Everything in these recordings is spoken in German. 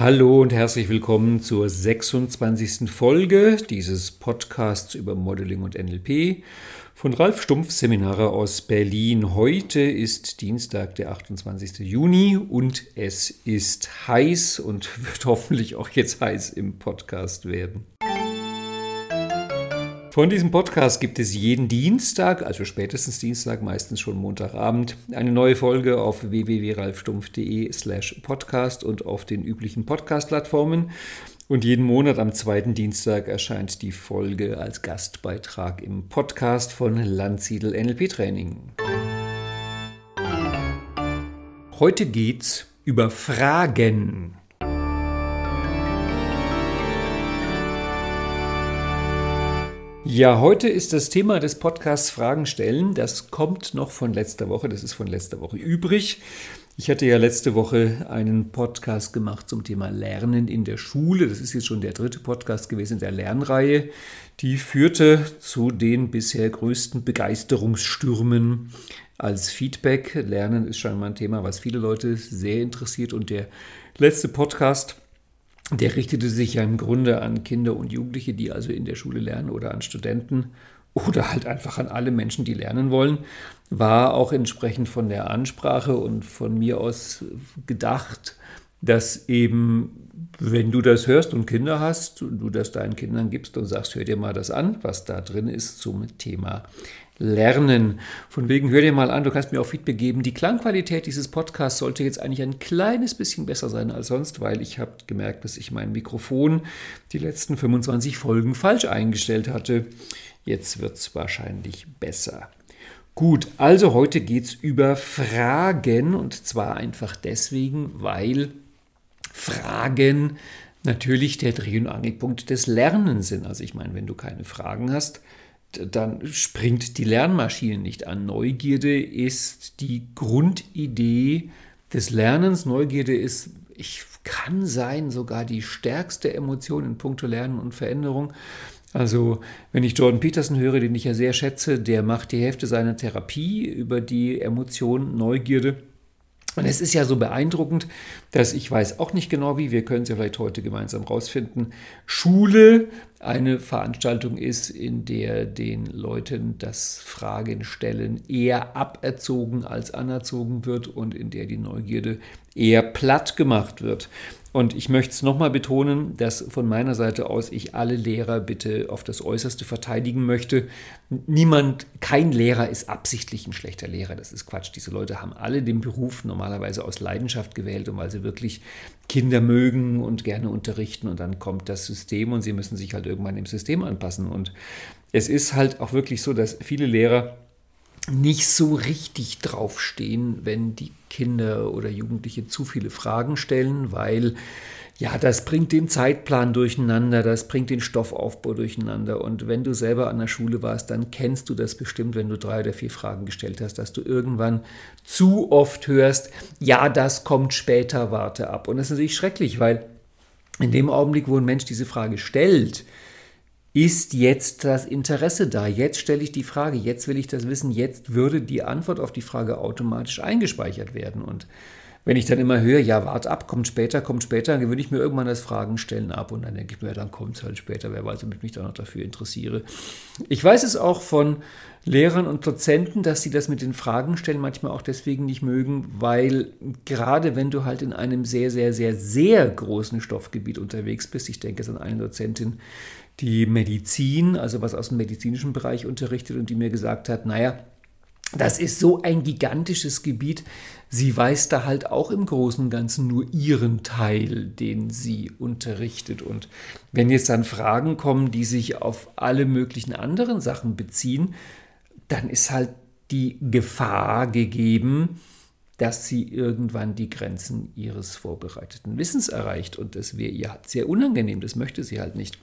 Hallo und herzlich willkommen zur 26. Folge dieses Podcasts über Modeling und NLP von Ralf Stumpf Seminare aus Berlin. Heute ist Dienstag, der 28. Juni und es ist heiß und wird hoffentlich auch jetzt heiß im Podcast werden. Von diesem Podcast gibt es jeden Dienstag, also spätestens Dienstag, meistens schon Montagabend, eine neue Folge auf www.ralfstumpf.de slash podcast und auf den üblichen Podcast-Plattformen. Und jeden Monat am zweiten Dienstag erscheint die Folge als Gastbeitrag im Podcast von Landsiedel NLP Training. Heute geht's über Fragen. Ja, heute ist das Thema des Podcasts Fragen stellen. Das kommt noch von letzter Woche. Das ist von letzter Woche übrig. Ich hatte ja letzte Woche einen Podcast gemacht zum Thema Lernen in der Schule. Das ist jetzt schon der dritte Podcast gewesen der Lernreihe. Die führte zu den bisher größten Begeisterungsstürmen als Feedback. Lernen ist scheinbar ein Thema, was viele Leute sehr interessiert. Und der letzte Podcast der richtete sich ja im Grunde an Kinder und Jugendliche, die also in der Schule lernen oder an Studenten oder halt einfach an alle Menschen, die lernen wollen, war auch entsprechend von der Ansprache und von mir aus gedacht, dass eben, wenn du das hörst und Kinder hast, du das deinen Kindern gibst und sagst, hör dir mal das an, was da drin ist zum Thema lernen. Von wegen, hör dir mal an, du kannst mir auch Feedback geben. Die Klangqualität dieses Podcasts sollte jetzt eigentlich ein kleines bisschen besser sein als sonst, weil ich habe gemerkt, dass ich mein Mikrofon die letzten 25 Folgen falsch eingestellt hatte. Jetzt wird es wahrscheinlich besser. Gut, also heute geht es über Fragen und zwar einfach deswegen, weil Fragen natürlich der Dreh- und Angelpunkt des Lernens sind. Also ich meine, wenn du keine Fragen hast, dann springt die Lernmaschine nicht an. Neugierde ist die Grundidee des Lernens. Neugierde ist, ich kann sein, sogar die stärkste Emotion in puncto Lernen und Veränderung. Also, wenn ich Jordan Peterson höre, den ich ja sehr schätze, der macht die Hälfte seiner Therapie über die Emotion Neugierde. Und es ist ja so beeindruckend, dass ich weiß auch nicht genau wie, wir können es ja vielleicht heute gemeinsam rausfinden, Schule eine Veranstaltung ist, in der den Leuten das Fragen stellen eher aberzogen als anerzogen wird und in der die Neugierde eher platt gemacht wird. Und ich möchte es nochmal betonen, dass von meiner Seite aus ich alle Lehrer bitte auf das Äußerste verteidigen möchte. Niemand, kein Lehrer ist absichtlich ein schlechter Lehrer. Das ist Quatsch. Diese Leute haben alle den Beruf normalerweise aus Leidenschaft gewählt und weil sie wirklich Kinder mögen und gerne unterrichten. Und dann kommt das System und sie müssen sich halt irgendwann dem System anpassen. Und es ist halt auch wirklich so, dass viele Lehrer nicht so richtig draufstehen, wenn die Kinder oder Jugendliche zu viele Fragen stellen, weil ja, das bringt den Zeitplan durcheinander, das bringt den Stoffaufbau durcheinander. Und wenn du selber an der Schule warst, dann kennst du das bestimmt, wenn du drei oder vier Fragen gestellt hast, dass du irgendwann zu oft hörst, ja, das kommt später, warte ab. Und das ist natürlich schrecklich, weil in dem Augenblick, wo ein Mensch diese Frage stellt, ist jetzt das Interesse da? Jetzt stelle ich die Frage, jetzt will ich das wissen, jetzt würde die Antwort auf die Frage automatisch eingespeichert werden. Und wenn ich dann immer höre, ja, wart ab, kommt später, kommt später, dann gewöhne ich mir irgendwann das Fragen stellen ab und dann denke ich mir, dann kommt es halt später, wer weiß, ob ich mich dann noch dafür interessiere. Ich weiß es auch von Lehrern und Dozenten, dass sie das mit den Fragen stellen manchmal auch deswegen nicht mögen, weil gerade wenn du halt in einem sehr, sehr, sehr, sehr großen Stoffgebiet unterwegs bist, ich denke es an eine Dozentin, die Medizin, also was aus dem medizinischen Bereich unterrichtet und die mir gesagt hat, naja, das ist so ein gigantisches Gebiet. Sie weiß da halt auch im Großen und Ganzen nur ihren Teil, den sie unterrichtet. Und wenn jetzt dann Fragen kommen, die sich auf alle möglichen anderen Sachen beziehen, dann ist halt die Gefahr gegeben, dass sie irgendwann die Grenzen ihres vorbereiteten Wissens erreicht. Und das wäre ihr sehr unangenehm, das möchte sie halt nicht.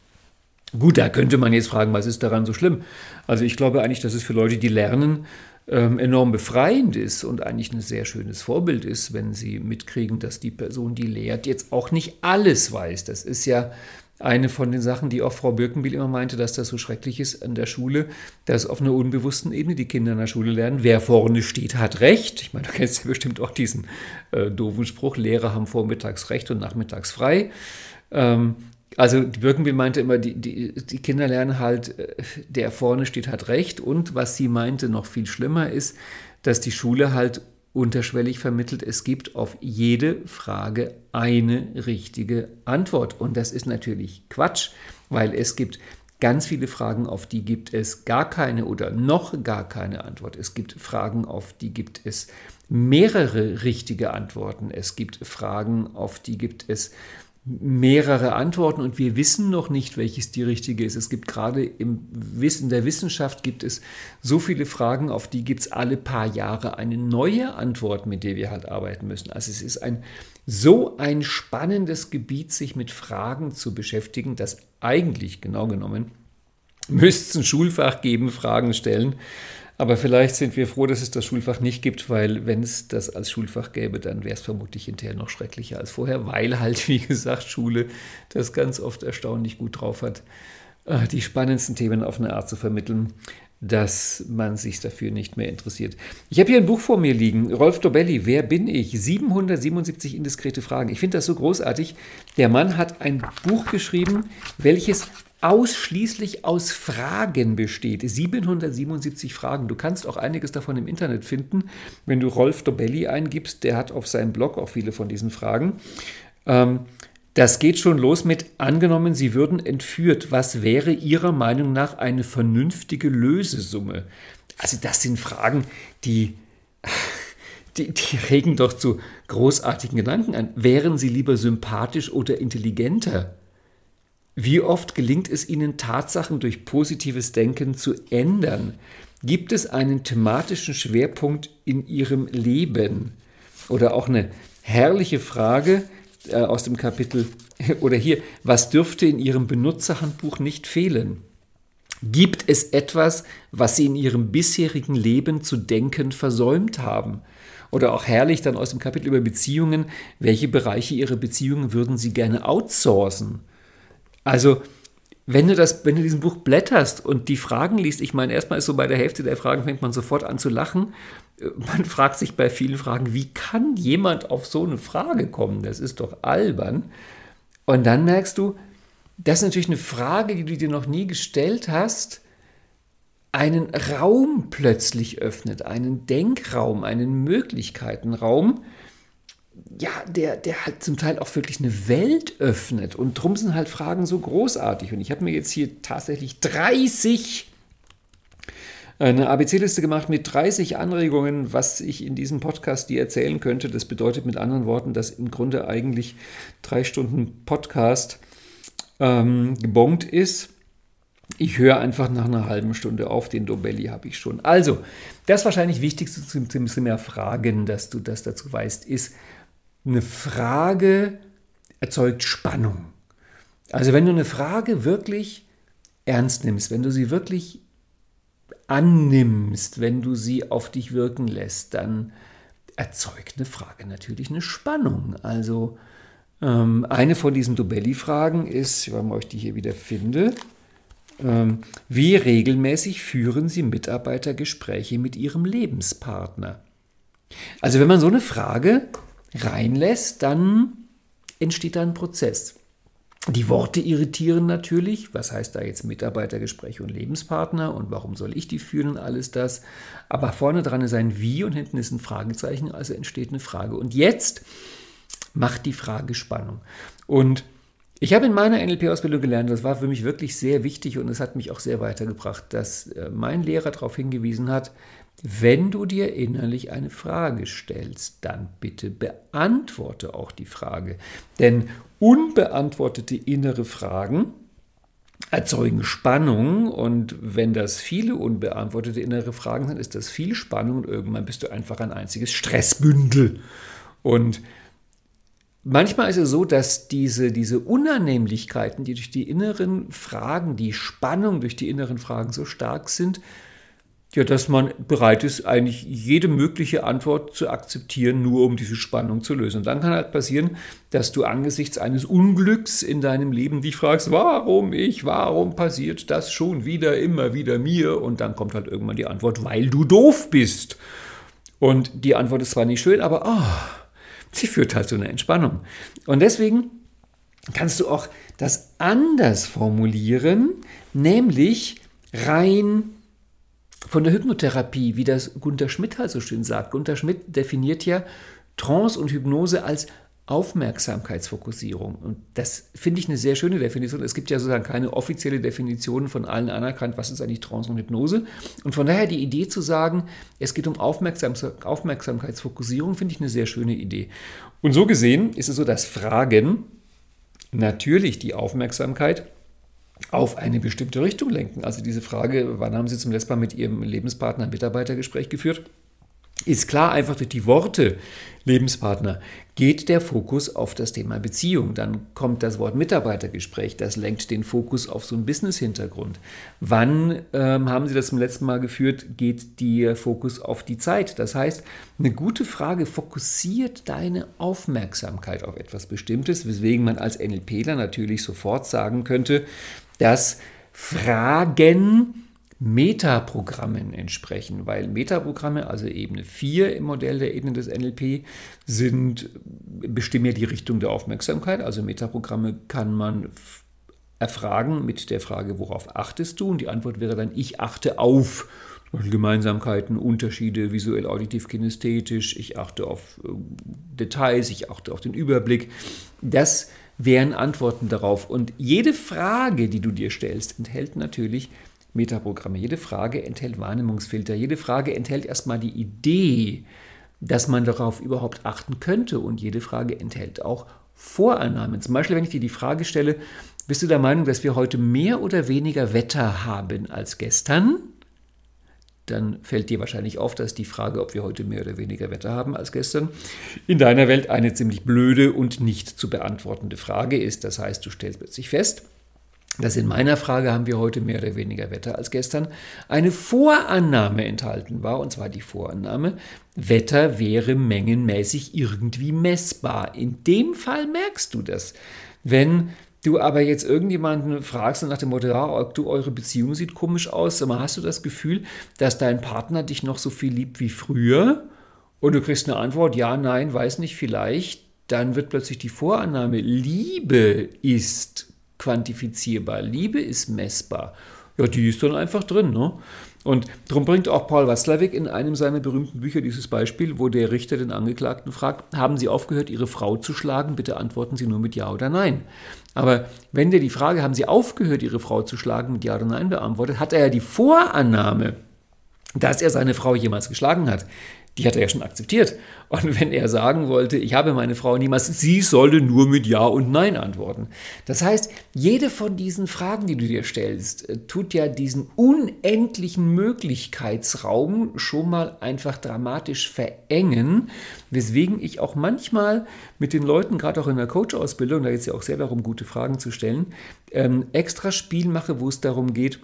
Gut, da könnte man jetzt fragen, was ist daran so schlimm? Also ich glaube eigentlich, dass es für Leute, die lernen, ähm, enorm befreiend ist und eigentlich ein sehr schönes Vorbild ist, wenn sie mitkriegen, dass die Person, die lehrt, jetzt auch nicht alles weiß. Das ist ja eine von den Sachen, die auch Frau Birkenbiel immer meinte, dass das so schrecklich ist an der Schule, dass auf einer unbewussten Ebene die Kinder in der Schule lernen, wer vorne steht, hat Recht. Ich meine, du kennst ja bestimmt auch diesen äh, doofen Spruch, Lehrer haben vormittags Recht und nachmittags frei. Ähm, also die meinte immer, die, die, die Kinder lernen halt, äh, der vorne steht, hat Recht. Und was sie meinte, noch viel schlimmer ist, dass die Schule halt unterschwellig vermittelt, es gibt auf jede Frage eine richtige Antwort. Und das ist natürlich Quatsch, weil es gibt ganz viele Fragen, auf die gibt es gar keine oder noch gar keine Antwort. Es gibt Fragen, auf die gibt es mehrere richtige Antworten. Es gibt Fragen, auf die gibt es mehrere Antworten und wir wissen noch nicht, welches die richtige ist. Es gibt gerade im Wissen der Wissenschaft gibt es so viele Fragen, auf die gibt es alle paar Jahre eine neue Antwort, mit der wir halt arbeiten müssen. Also es ist ein so ein spannendes Gebiet, sich mit Fragen zu beschäftigen, dass eigentlich genau genommen müsste es ein Schulfach geben, Fragen stellen. Aber vielleicht sind wir froh, dass es das Schulfach nicht gibt, weil wenn es das als Schulfach gäbe, dann wäre es vermutlich hinterher noch schrecklicher als vorher, weil halt, wie gesagt, Schule das ganz oft erstaunlich gut drauf hat, äh, die spannendsten Themen auf eine Art zu vermitteln, dass man sich dafür nicht mehr interessiert. Ich habe hier ein Buch vor mir liegen, Rolf Dobelli, Wer bin ich? 777 indiskrete Fragen. Ich finde das so großartig. Der Mann hat ein Buch geschrieben, welches ausschließlich aus Fragen besteht. 777 Fragen. Du kannst auch einiges davon im Internet finden. Wenn du Rolf Dobelli eingibst, der hat auf seinem Blog auch viele von diesen Fragen. Ähm, das geht schon los mit, angenommen, Sie würden entführt. Was wäre Ihrer Meinung nach eine vernünftige Lösesumme? Also das sind Fragen, die, die, die regen doch zu großartigen Gedanken an. Wären Sie lieber sympathisch oder intelligenter? Wie oft gelingt es Ihnen, Tatsachen durch positives Denken zu ändern? Gibt es einen thematischen Schwerpunkt in Ihrem Leben? Oder auch eine herrliche Frage äh, aus dem Kapitel, oder hier, was dürfte in Ihrem Benutzerhandbuch nicht fehlen? Gibt es etwas, was Sie in Ihrem bisherigen Leben zu denken versäumt haben? Oder auch herrlich dann aus dem Kapitel über Beziehungen, welche Bereiche Ihrer Beziehungen würden Sie gerne outsourcen? Also, wenn du, das, wenn du diesen Buch blätterst und die Fragen liest, ich meine, erstmal ist so bei der Hälfte der Fragen fängt man sofort an zu lachen. Man fragt sich bei vielen Fragen, wie kann jemand auf so eine Frage kommen? Das ist doch albern. Und dann merkst du, das ist natürlich eine Frage, die du dir noch nie gestellt hast, einen Raum plötzlich öffnet, einen Denkraum, einen Möglichkeitenraum, ja, der, der halt zum Teil auch wirklich eine Welt öffnet. Und drum sind halt Fragen so großartig. Und ich habe mir jetzt hier tatsächlich 30 eine ABC-Liste gemacht mit 30 Anregungen, was ich in diesem Podcast dir erzählen könnte. Das bedeutet mit anderen Worten, dass im Grunde eigentlich drei Stunden Podcast ähm, gebongt ist. Ich höre einfach nach einer halben Stunde auf, den Dobelli habe ich schon. Also, das wahrscheinlich Wichtigste zum, zum mehr Fragen, dass du das dazu weißt, ist, eine Frage erzeugt Spannung. Also wenn du eine Frage wirklich ernst nimmst, wenn du sie wirklich annimmst, wenn du sie auf dich wirken lässt, dann erzeugt eine Frage natürlich eine Spannung. Also ähm, eine von diesen Dobelli-Fragen ist, wenn ich die hier wieder finde, ähm, wie regelmäßig führen Sie Mitarbeitergespräche mit Ihrem Lebenspartner? Also wenn man so eine Frage reinlässt, dann entsteht da ein Prozess. Die Worte irritieren natürlich. Was heißt da jetzt Mitarbeitergespräche und Lebenspartner und warum soll ich die führen und alles das? Aber vorne dran ist ein Wie und hinten ist ein Fragezeichen, also entsteht eine Frage. Und jetzt macht die Frage Spannung. Und ich habe in meiner NLP-Ausbildung gelernt, das war für mich wirklich sehr wichtig und es hat mich auch sehr weitergebracht, dass äh, mein Lehrer darauf hingewiesen hat, wenn du dir innerlich eine Frage stellst, dann bitte beantworte auch die Frage. Denn unbeantwortete innere Fragen erzeugen Spannung und wenn das viele unbeantwortete innere Fragen sind, ist das viel Spannung und irgendwann bist du einfach ein einziges Stressbündel. Und manchmal ist es so, dass diese, diese Unannehmlichkeiten, die durch die inneren Fragen, die Spannung durch die inneren Fragen so stark sind, Ja, dass man bereit ist, eigentlich jede mögliche Antwort zu akzeptieren, nur um diese Spannung zu lösen. Und dann kann halt passieren, dass du angesichts eines Unglücks in deinem Leben dich fragst, warum ich, warum passiert das schon wieder, immer wieder mir? Und dann kommt halt irgendwann die Antwort, weil du doof bist. Und die Antwort ist zwar nicht schön, aber oh, sie führt halt zu einer Entspannung. Und deswegen kannst du auch das anders formulieren, nämlich rein von der Hypnotherapie, wie das Gunter Schmidt halt so schön sagt. Gunter Schmidt definiert ja Trance und Hypnose als Aufmerksamkeitsfokussierung. Und das finde ich eine sehr schöne Definition. Es gibt ja sozusagen keine offizielle Definition von allen anerkannt, was ist eigentlich Trance und Hypnose. Und von daher die Idee zu sagen, es geht um Aufmerksam Aufmerksamkeitsfokussierung, finde ich eine sehr schöne Idee. Und so gesehen ist es so, dass Fragen natürlich die Aufmerksamkeit auf eine bestimmte Richtung lenken. Also diese Frage, wann haben Sie zum letzten Mal mit Ihrem Lebenspartner ein Mitarbeitergespräch geführt? Ist klar, einfach durch die Worte Lebenspartner geht der Fokus auf das Thema Beziehung. Dann kommt das Wort Mitarbeitergespräch, das lenkt den Fokus auf so einen Business-Hintergrund. Wann ähm, haben Sie das zum letzten Mal geführt, geht der Fokus auf die Zeit. Das heißt, eine gute Frage fokussiert deine Aufmerksamkeit auf etwas Bestimmtes, weswegen man als NLPler natürlich sofort sagen könnte, dass Fragen Metaprogrammen entsprechen, weil Metaprogramme, also Ebene 4 im Modell der Ebene des NLP, sind, bestimmen ja die Richtung der Aufmerksamkeit. Also Metaprogramme kann man erfragen mit der Frage, worauf achtest du? Und die Antwort wäre dann, ich achte auf Gemeinsamkeiten, Unterschiede, visuell, auditiv, kinesthetisch, ich achte auf äh, Details, ich achte auf den Überblick. Das wären Antworten darauf. Und jede Frage, die du dir stellst, enthält natürlich Metaprogramme. Jede Frage enthält Wahrnehmungsfilter. Jede Frage enthält erstmal die Idee, dass man darauf überhaupt achten könnte. Und jede Frage enthält auch Vorannahmen. Zum Beispiel, wenn ich dir die Frage stelle, bist du der Meinung, dass wir heute mehr oder weniger Wetter haben als gestern? Dann fällt dir wahrscheinlich auf, dass die Frage, ob wir heute mehr oder weniger Wetter haben als gestern, in deiner Welt eine ziemlich blöde und nicht zu beantwortende Frage ist. Das heißt, du stellst plötzlich fest, dass in meiner Frage haben wir heute mehr oder weniger Wetter als gestern, eine Vorannahme enthalten war, und zwar die Vorannahme, Wetter wäre mengenmäßig irgendwie messbar. In dem Fall merkst du das. Wenn du aber jetzt irgendjemanden fragst nach dem Motto, ja, du, eure Beziehung sieht komisch aus, aber hast du das Gefühl, dass dein Partner dich noch so viel liebt wie früher? Und du kriegst eine Antwort, ja, nein, weiß nicht, vielleicht, dann wird plötzlich die Vorannahme, Liebe ist quantifizierbar. Liebe ist messbar. Ja, die ist dann einfach drin. Ne? Und darum bringt auch Paul Watzlawick in einem seiner berühmten Bücher dieses Beispiel, wo der Richter den Angeklagten fragt, haben Sie aufgehört, Ihre Frau zu schlagen? Bitte antworten Sie nur mit Ja oder Nein. Aber wenn der die Frage, haben Sie aufgehört, Ihre Frau zu schlagen, mit Ja oder Nein beantwortet, hat er ja die Vorannahme, dass er seine Frau jemals geschlagen hat die hat er ja schon akzeptiert. Und wenn er sagen wollte, ich habe meine Frau niemals, sie solle nur mit Ja und Nein antworten. Das heißt, jede von diesen Fragen, die du dir stellst, äh, tut ja diesen unendlichen Möglichkeitsraum schon mal einfach dramatisch verengen, weswegen ich auch manchmal mit den Leuten, gerade auch in der Coach-Ausbildung, da geht es ja auch sehr darum, gute Fragen zu stellen, ähm, extra Spiel mache, wo es darum geht,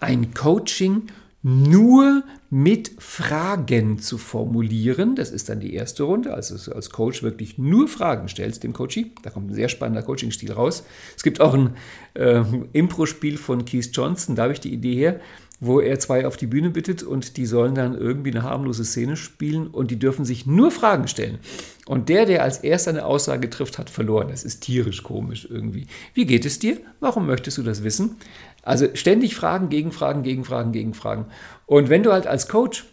ein Coaching nur mit Fragen zu formulieren. Das ist dann die erste Runde, also als Coach wirklich nur Fragen stellst dem Coachie. Da kommt ein sehr spannender Coaching-Stil raus. Es gibt auch ein äh, Impro-Spiel von Keith Johnson, da habe ich die Idee her, wo er zwei auf die Bühne bittet und die sollen dann irgendwie eine harmlose Szene spielen und die dürfen sich nur Fragen stellen. Und der, der als erster eine Aussage trifft, hat verloren. Das ist tierisch komisch irgendwie. Wie geht es dir? Warum möchtest du das wissen? Also ständig Fragen, Gegenfragen, Gegenfragen, Gegenfragen. Und wenn du halt als Coach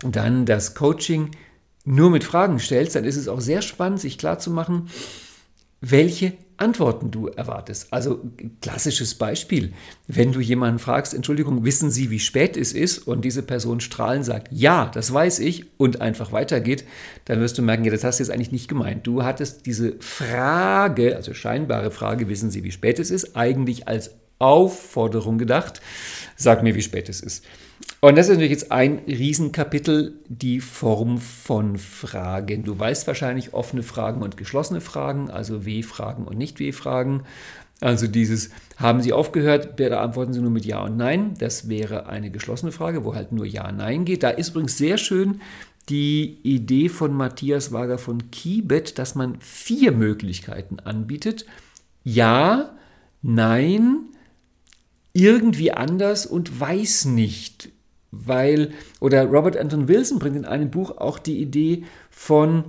dann das Coaching nur mit Fragen stellst, dann ist es auch sehr spannend, sich klarzumachen, welche Antworten du erwartest. Also klassisches Beispiel, wenn du jemanden fragst, Entschuldigung, wissen Sie, wie spät es ist und diese Person strahlend sagt, ja, das weiß ich und einfach weitergeht, dann wirst du merken, ja, das hast du jetzt eigentlich nicht gemeint. Du hattest diese Frage, also scheinbare Frage, wissen Sie, wie spät es ist, eigentlich als Aufforderung gedacht. Sag mir, wie spät es ist. Und das ist natürlich jetzt ein Riesenkapitel, die Form von Fragen. Du weißt wahrscheinlich offene Fragen und geschlossene Fragen, also W-Fragen und Nicht-W-Fragen. Also dieses, haben Sie aufgehört, da antworten Sie nur mit Ja und Nein. Das wäre eine geschlossene Frage, wo halt nur Ja, Nein geht. Da ist übrigens sehr schön die Idee von Matthias Wager von Kibet, dass man vier Möglichkeiten anbietet. Ja, Nein, irgendwie anders und weiß nicht. Weil, oder Robert Anton Wilson bringt in einem Buch auch die Idee von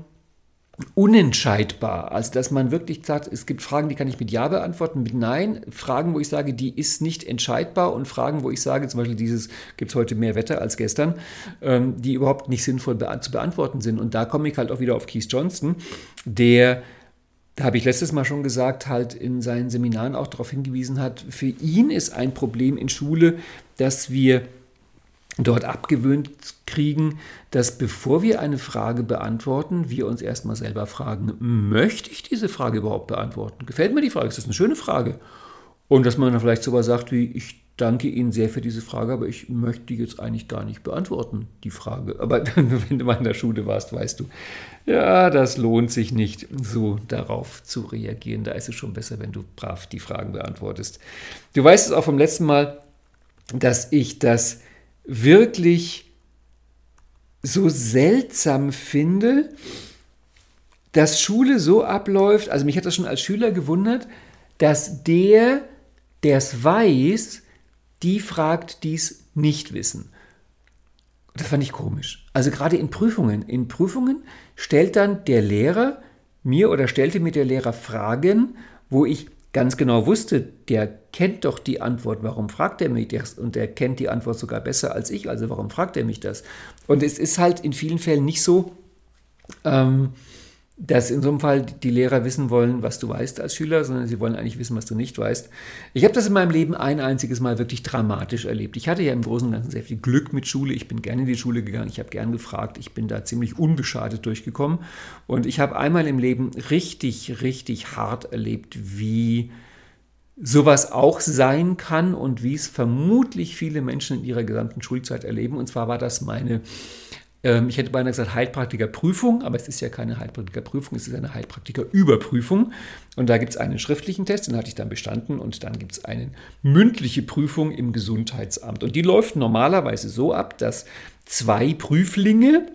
unentscheidbar. Also, dass man wirklich sagt, es gibt Fragen, die kann ich mit Ja beantworten, mit Nein. Fragen, wo ich sage, die ist nicht entscheidbar und Fragen, wo ich sage, zum Beispiel dieses, gibt es heute mehr Wetter als gestern, ähm, die überhaupt nicht sinnvoll be zu beantworten sind. Und da komme ich halt auch wieder auf Keith Johnston, der da habe ich letztes Mal schon gesagt, halt in seinen Seminaren auch darauf hingewiesen hat, für ihn ist ein Problem in Schule, dass wir dort abgewöhnt kriegen, dass bevor wir eine Frage beantworten, wir uns erstmal selber fragen, möchte ich diese Frage überhaupt beantworten? Gefällt mir die Frage? Ist das eine schöne Frage? Und dass man dann vielleicht sogar sagt, wie ich danke Ihnen sehr für diese Frage, aber ich möchte jetzt eigentlich gar nicht beantworten, die Frage. Aber wenn du mal in der Schule warst, weißt du, ja, das lohnt sich nicht, so darauf zu reagieren. Da ist es schon besser, wenn du brav die Fragen beantwortest. Du weißt es auch vom letzten Mal, dass ich das wirklich so seltsam finde, dass Schule so abläuft, also mich hat das schon als Schüler gewundert, dass der, der es weiß, die fragt, die es nicht wissen. Das fand ich komisch. Also gerade in Prüfungen. In Prüfungen stellt dann der Lehrer mir oder stellte mir der Lehrer Fragen, wo ich ganz genau wusste, der kennt doch die Antwort, warum fragt er mich das? Und der kennt die Antwort sogar besser als ich, also warum fragt er mich das? Und es ist halt in vielen Fällen nicht so, ähm, dass in so einem Fall die Lehrer wissen wollen, was du weißt als Schüler, sondern sie wollen eigentlich wissen, was du nicht weißt. Ich habe das in meinem Leben ein einziges Mal wirklich dramatisch erlebt. Ich hatte ja im Großen und Ganzen sehr viel Glück mit Schule. Ich bin gerne in die Schule gegangen, ich habe gern gefragt, ich bin da ziemlich unbeschadet durchgekommen. Und ich habe einmal im Leben richtig, richtig hart erlebt, wie sowas auch sein kann und wie es vermutlich viele Menschen in ihrer gesamten Schulzeit erleben. Und zwar war das meine ich hätte beinahe gesagt Heilpraktikerprüfung, aber es ist ja keine Heilpraktikerprüfung, es ist eine Heilpraktikerüberprüfung. Und da gibt es einen schriftlichen Test, den hatte ich dann bestanden und dann gibt es eine mündliche Prüfung im Gesundheitsamt. Und die läuft normalerweise so ab, dass zwei Prüflinge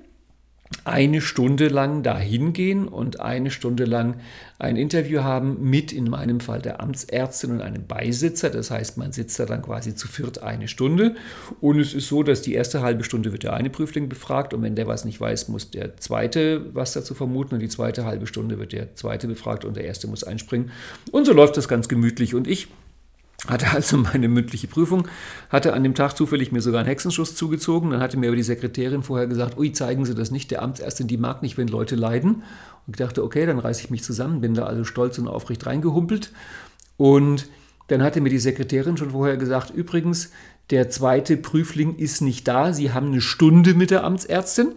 eine Stunde lang dahin gehen und eine Stunde lang ein Interview haben mit in meinem Fall der Amtsärztin und einem Beisitzer. Das heißt, man sitzt da dann quasi zu viert eine Stunde. Und es ist so, dass die erste halbe Stunde wird der eine Prüfling befragt und wenn der was nicht weiß, muss der zweite was dazu vermuten und die zweite halbe Stunde wird der zweite befragt und der erste muss einspringen. Und so läuft das ganz gemütlich. Und ich hatte also meine mündliche Prüfung, hatte an dem Tag zufällig mir sogar einen Hexenschuss zugezogen. Dann hatte mir aber die Sekretärin vorher gesagt, ui, zeigen Sie das nicht, der Amtsärztin, die mag nicht, wenn Leute leiden. Und ich dachte, okay, dann reiße ich mich zusammen, bin da also stolz und aufrecht reingehumpelt. Und dann hatte mir die Sekretärin schon vorher gesagt, übrigens, der zweite Prüfling ist nicht da, Sie haben eine Stunde mit der Amtsärztin.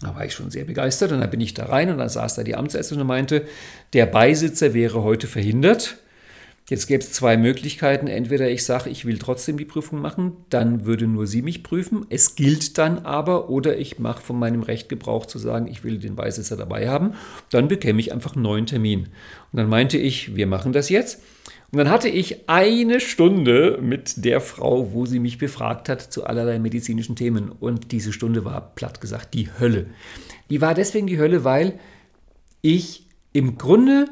Da war ich schon sehr begeistert und dann bin ich da rein und dann saß da die Amtsärztin und meinte, der Beisitzer wäre heute verhindert. Jetzt gäbe es zwei Möglichkeiten. Entweder ich sage, ich will trotzdem die Prüfung machen, dann würde nur sie mich prüfen. Es gilt dann aber, oder ich mache von meinem Recht Gebrauch zu sagen, ich will den Beisitzer dabei haben. Dann bekäme ich einfach einen neuen Termin. Und dann meinte ich, wir machen das jetzt. Und dann hatte ich eine Stunde mit der Frau, wo sie mich befragt hat zu allerlei medizinischen Themen. Und diese Stunde war platt gesagt die Hölle. Die war deswegen die Hölle, weil ich im Grunde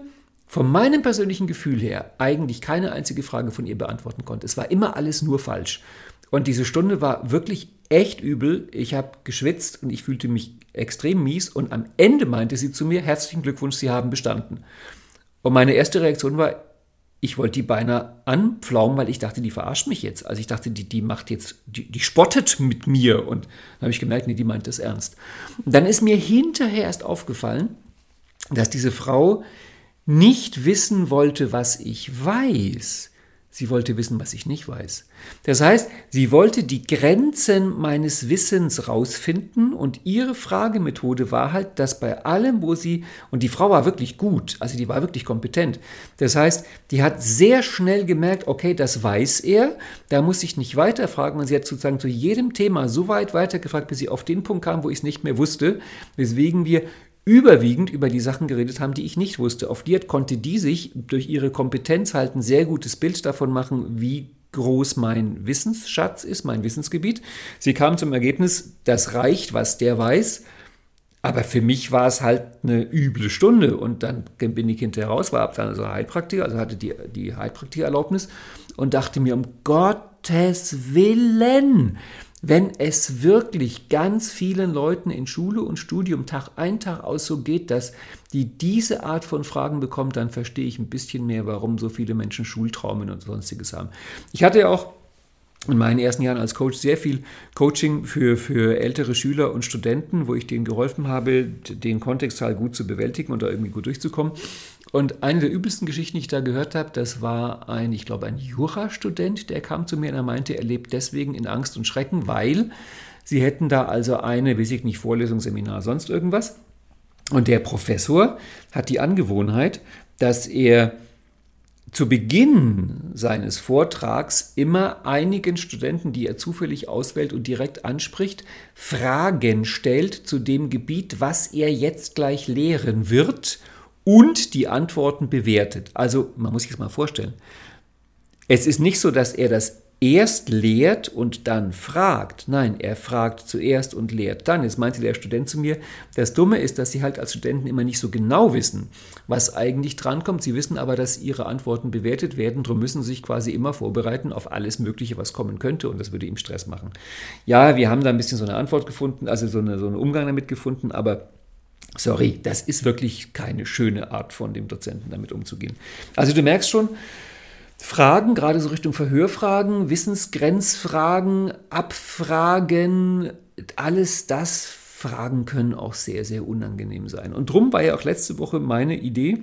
von meinem persönlichen Gefühl her eigentlich keine einzige Frage von ihr beantworten konnte. Es war immer alles nur falsch. Und diese Stunde war wirklich echt übel. Ich habe geschwitzt und ich fühlte mich extrem mies. Und am Ende meinte sie zu mir, herzlichen Glückwunsch, Sie haben bestanden. Und meine erste Reaktion war, ich wollte die beinahe anpflaumen, weil ich dachte, die verarscht mich jetzt. Also ich dachte, die, die macht jetzt, die, die spottet mit mir. Und dann habe ich gemerkt, nee, die meint das ernst. Und dann ist mir hinterher erst aufgefallen, dass diese Frau nicht wissen wollte, was ich weiß. Sie wollte wissen, was ich nicht weiß. Das heißt, sie wollte die Grenzen meines Wissens rausfinden und ihre Fragemethode war halt, dass bei allem, wo sie, und die Frau war wirklich gut, also die war wirklich kompetent. Das heißt, die hat sehr schnell gemerkt, okay, das weiß er, da muss ich nicht weiterfragen und sie hat sozusagen zu jedem Thema so weit weitergefragt, bis sie auf den Punkt kam, wo ich es nicht mehr wusste, weswegen wir überwiegend über die Sachen geredet haben, die ich nicht wusste. Auf die konnte die sich durch ihre Kompetenz halt ein sehr gutes Bild davon machen, wie groß mein Wissensschatz ist, mein Wissensgebiet. Sie kam zum Ergebnis, das reicht, was der weiß. Aber für mich war es halt eine üble Stunde. Und dann bin ich hinterher raus, war dann also Heilpraktiker, also hatte die, die Heilpraktikererlaubnis und dachte mir, um Gottes Willen, wenn es wirklich ganz vielen Leuten in Schule und Studium Tag ein, Tag aus so geht, dass die diese Art von Fragen bekommen, dann verstehe ich ein bisschen mehr, warum so viele Menschen Schultraumen und sonstiges haben. Ich hatte ja auch in meinen ersten Jahren als Coach sehr viel Coaching für, für ältere Schüler und Studenten, wo ich denen geholfen habe, den Kontext halt gut zu bewältigen und da irgendwie gut durchzukommen. Und eine der übelsten Geschichten, die ich da gehört habe, das war ein, ich glaube, ein Jurastudent, der kam zu mir und er meinte, er lebt deswegen in Angst und Schrecken, weil sie hätten da also eine, weiß ich nicht, Vorlesung, Seminar, sonst irgendwas. Und der Professor hat die Angewohnheit, dass er zu Beginn seines Vortrags immer einigen Studenten, die er zufällig auswählt und direkt anspricht, Fragen stellt zu dem Gebiet, was er jetzt gleich lehren wird und die Antworten bewertet. Also man muss sich das mal vorstellen. Es ist nicht so, dass er das erst lehrt und dann fragt. Nein, er fragt zuerst und lehrt dann. Jetzt meinte der Student zu mir, das Dumme ist, dass sie halt als Studenten immer nicht so genau wissen, was eigentlich drankommt. Sie wissen aber, dass ihre Antworten bewertet werden. Darum müssen sie sich quasi immer vorbereiten auf alles Mögliche, was kommen könnte. Und das würde ihm Stress machen. Ja, wir haben da ein bisschen so eine Antwort gefunden, also so, eine, so einen Umgang damit gefunden, aber sorry, das ist wirklich keine schöne Art von dem Dozenten damit umzugehen. Also du merkst schon, Fragen, gerade so Richtung Verhörfragen, Wissensgrenzfragen, Abfragen, alles das Fragen können auch sehr, sehr unangenehm sein. Und drum war ja auch letzte Woche meine Idee,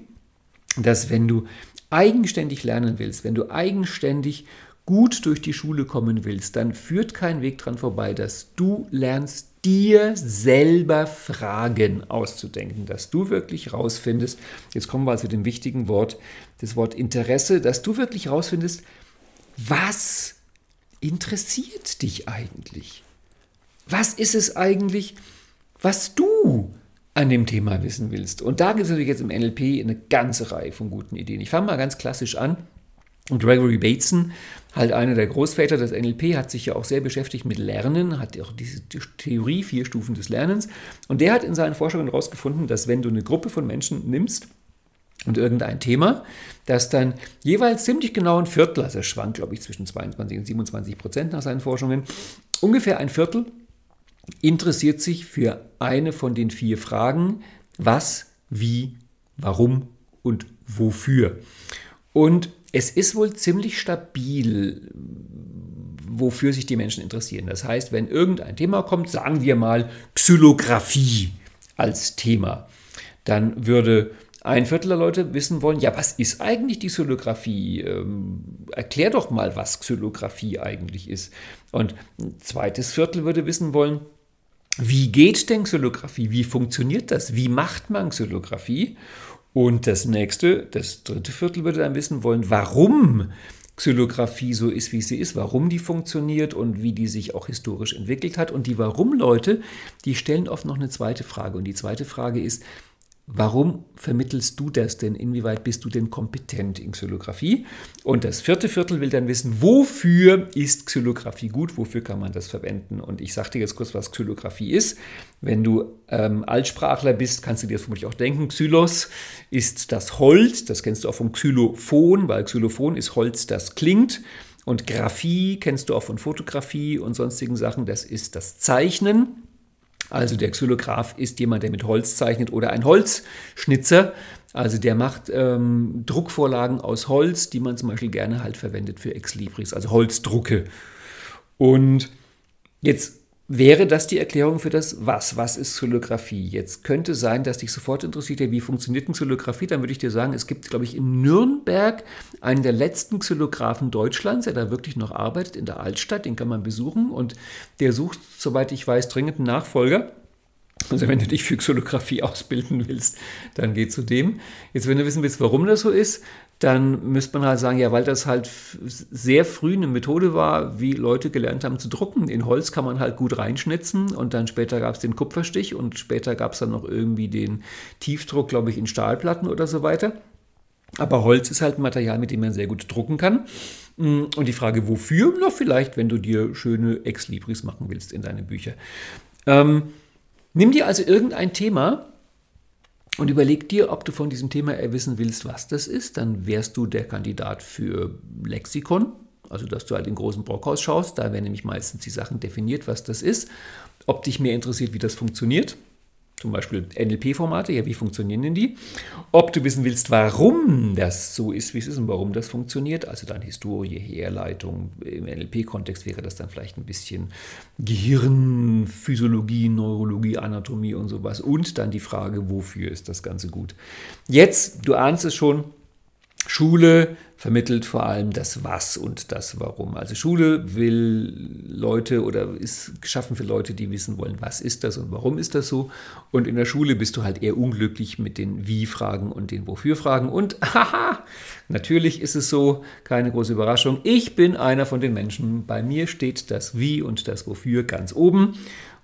dass wenn du eigenständig lernen willst, wenn du eigenständig gut durch die Schule kommen willst, dann führt kein Weg dran vorbei, dass du lernst, dir selber Fragen auszudenken, dass du wirklich rausfindest, jetzt kommen wir also zu dem wichtigen Wort, das Wort Interesse, dass du wirklich rausfindest, was interessiert dich eigentlich? Was ist es eigentlich, was du an dem Thema wissen willst? Und da gibt es natürlich jetzt im NLP eine ganze Reihe von guten Ideen. Ich fange mal ganz klassisch an. Gregory Bateson, halt einer der Großväter des NLP, hat sich ja auch sehr beschäftigt mit Lernen, hat auch diese Theorie, vier Stufen des Lernens. Und der hat in seinen Forschungen herausgefunden, dass wenn du eine Gruppe von Menschen nimmst, und irgendein Thema, das dann jeweils ziemlich genau ein Viertel, also schwankt, glaube ich, zwischen 22 und 27 Prozent nach seinen Forschungen, ungefähr ein Viertel interessiert sich für eine von den vier Fragen, was, wie, warum und wofür. Und es ist wohl ziemlich stabil, wofür sich die Menschen interessieren. Das heißt, wenn irgendein Thema kommt, sagen wir mal Xylographie als Thema, dann würde ein Viertel der Leute wissen wollen, ja, was ist eigentlich die Xylographie? Ähm, erklär doch mal, was Xylographie eigentlich ist. Und ein zweites Viertel würde wissen wollen, wie geht denn Xylographie? Wie funktioniert das? Wie macht man Xylographie? Und das nächste, das dritte Viertel würde dann wissen wollen, warum Xylographie so ist, wie sie ist, warum die funktioniert und wie die sich auch historisch entwickelt hat. Und die Warum-Leute, die stellen oft noch eine zweite Frage. Und die zweite Frage ist, Warum vermittelst du das denn? Inwieweit bist du denn kompetent in Xylographie? Und das vierte Viertel will dann wissen, wofür ist Xylographie gut? Wofür kann man das verwenden? Und ich sage dir jetzt kurz, was Xylographie ist. Wenn du ähm, Altsprachler bist, kannst du dir das vermutlich auch denken. Xylos ist das Holz, das kennst du auch vom Xylophon, weil Xylophon ist Holz, das klingt. Und Graphie kennst du auch von Fotografie und sonstigen Sachen, das ist das Zeichnen. Also der Xylograph ist jemand, der mit Holz zeichnet oder ein Holzschnitzer. Also der macht ähm, Druckvorlagen aus Holz, die man zum Beispiel gerne halt verwendet für Exlibris, also Holzdrucke. Und jetzt wäre das die Erklärung für das Was. Was ist Xylographie? Jetzt könnte sein, dass dich sofort interessiert, wie funktioniert eine Xylographie? Dann würde ich dir sagen, es gibt, glaube ich, in Nürnberg einen der letzten Xylographen Deutschlands, der da wirklich noch arbeitet, in der Altstadt. Den kann man besuchen und der sucht, soweit ich weiß, dringend einen Nachfolger. Also wenn du dich für Xylographie ausbilden willst, dann geh zu dem. Jetzt, wenn du wissen willst, warum das so ist, dann müsste man halt sagen, ja, weil das halt sehr früh eine Methode war, wie Leute gelernt haben zu drucken. In Holz kann man halt gut reinschnitzen und dann später gab es den Kupferstich und später gab es dann noch irgendwie den Tiefdruck, glaube ich, in Stahlplatten oder so weiter. Aber Holz ist halt ein Material, mit dem man sehr gut drucken kann. Mm, und die Frage, wofür? Na, vielleicht, wenn du dir schöne Ex-Libris machen willst in deine Bücher. Ähm, nimm dir also irgendein Thema und überleg dir, ob du von diesem Thema wissen willst, was das ist. Dann wärst du der Kandidat für Lexikon. Also, dass du halt in großen Brockhaus schaust. Da werden nämlich meistens die Sachen definiert, was das ist. Ob dich mehr interessiert, wie das funktioniert zum Beispiel NLP-Formate, ja, wie funktionieren denn die? Ob du wissen willst, warum das so ist, wie es ist und warum das funktioniert, also dann Historie, Herleitung, im NLP-Kontext wäre das dann vielleicht ein bisschen Gehirn, Physiologie, Neurologie, Anatomie und sowas und dann die Frage, wofür ist das Ganze gut? Jetzt, du ahnst es schon, Schule vermittelt vor allem das Was und das Warum. Also Schule will Leute oder ist geschaffen für Leute, die wissen wollen, was ist das und warum ist das so. Und in der Schule bist du halt eher unglücklich mit den Wie-Fragen und den Wofür-Fragen. Und haha, natürlich ist es so, keine große Überraschung. Ich bin einer von den Menschen. Bei mir steht das Wie und das Wofür ganz oben.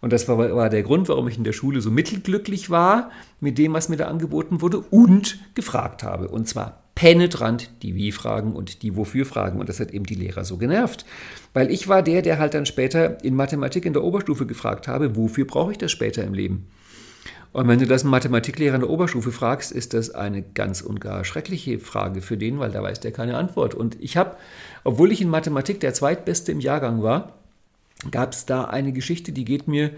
Und das war, war, der Grund, warum ich in der Schule so mittelglücklich war mit dem, was mir da angeboten wurde und gefragt habe. Und zwar penetrant die Wie-Fragen und die Wofür-Fragen. Und das hat eben die Lehrer so genervt. Weil ich war der, der halt dann später in Mathematik in der Oberstufe gefragt habe, wofür brauche ich das später im Leben? Und wenn du das einen Mathematiklehrer in der Oberstufe fragst, ist das eine ganz und gar schreckliche Frage für den, weil da weiß der keine Antwort. Und ich habe, obwohl ich in Mathematik der zweitbeste im Jahrgang war, gab es da eine Geschichte, die geht mir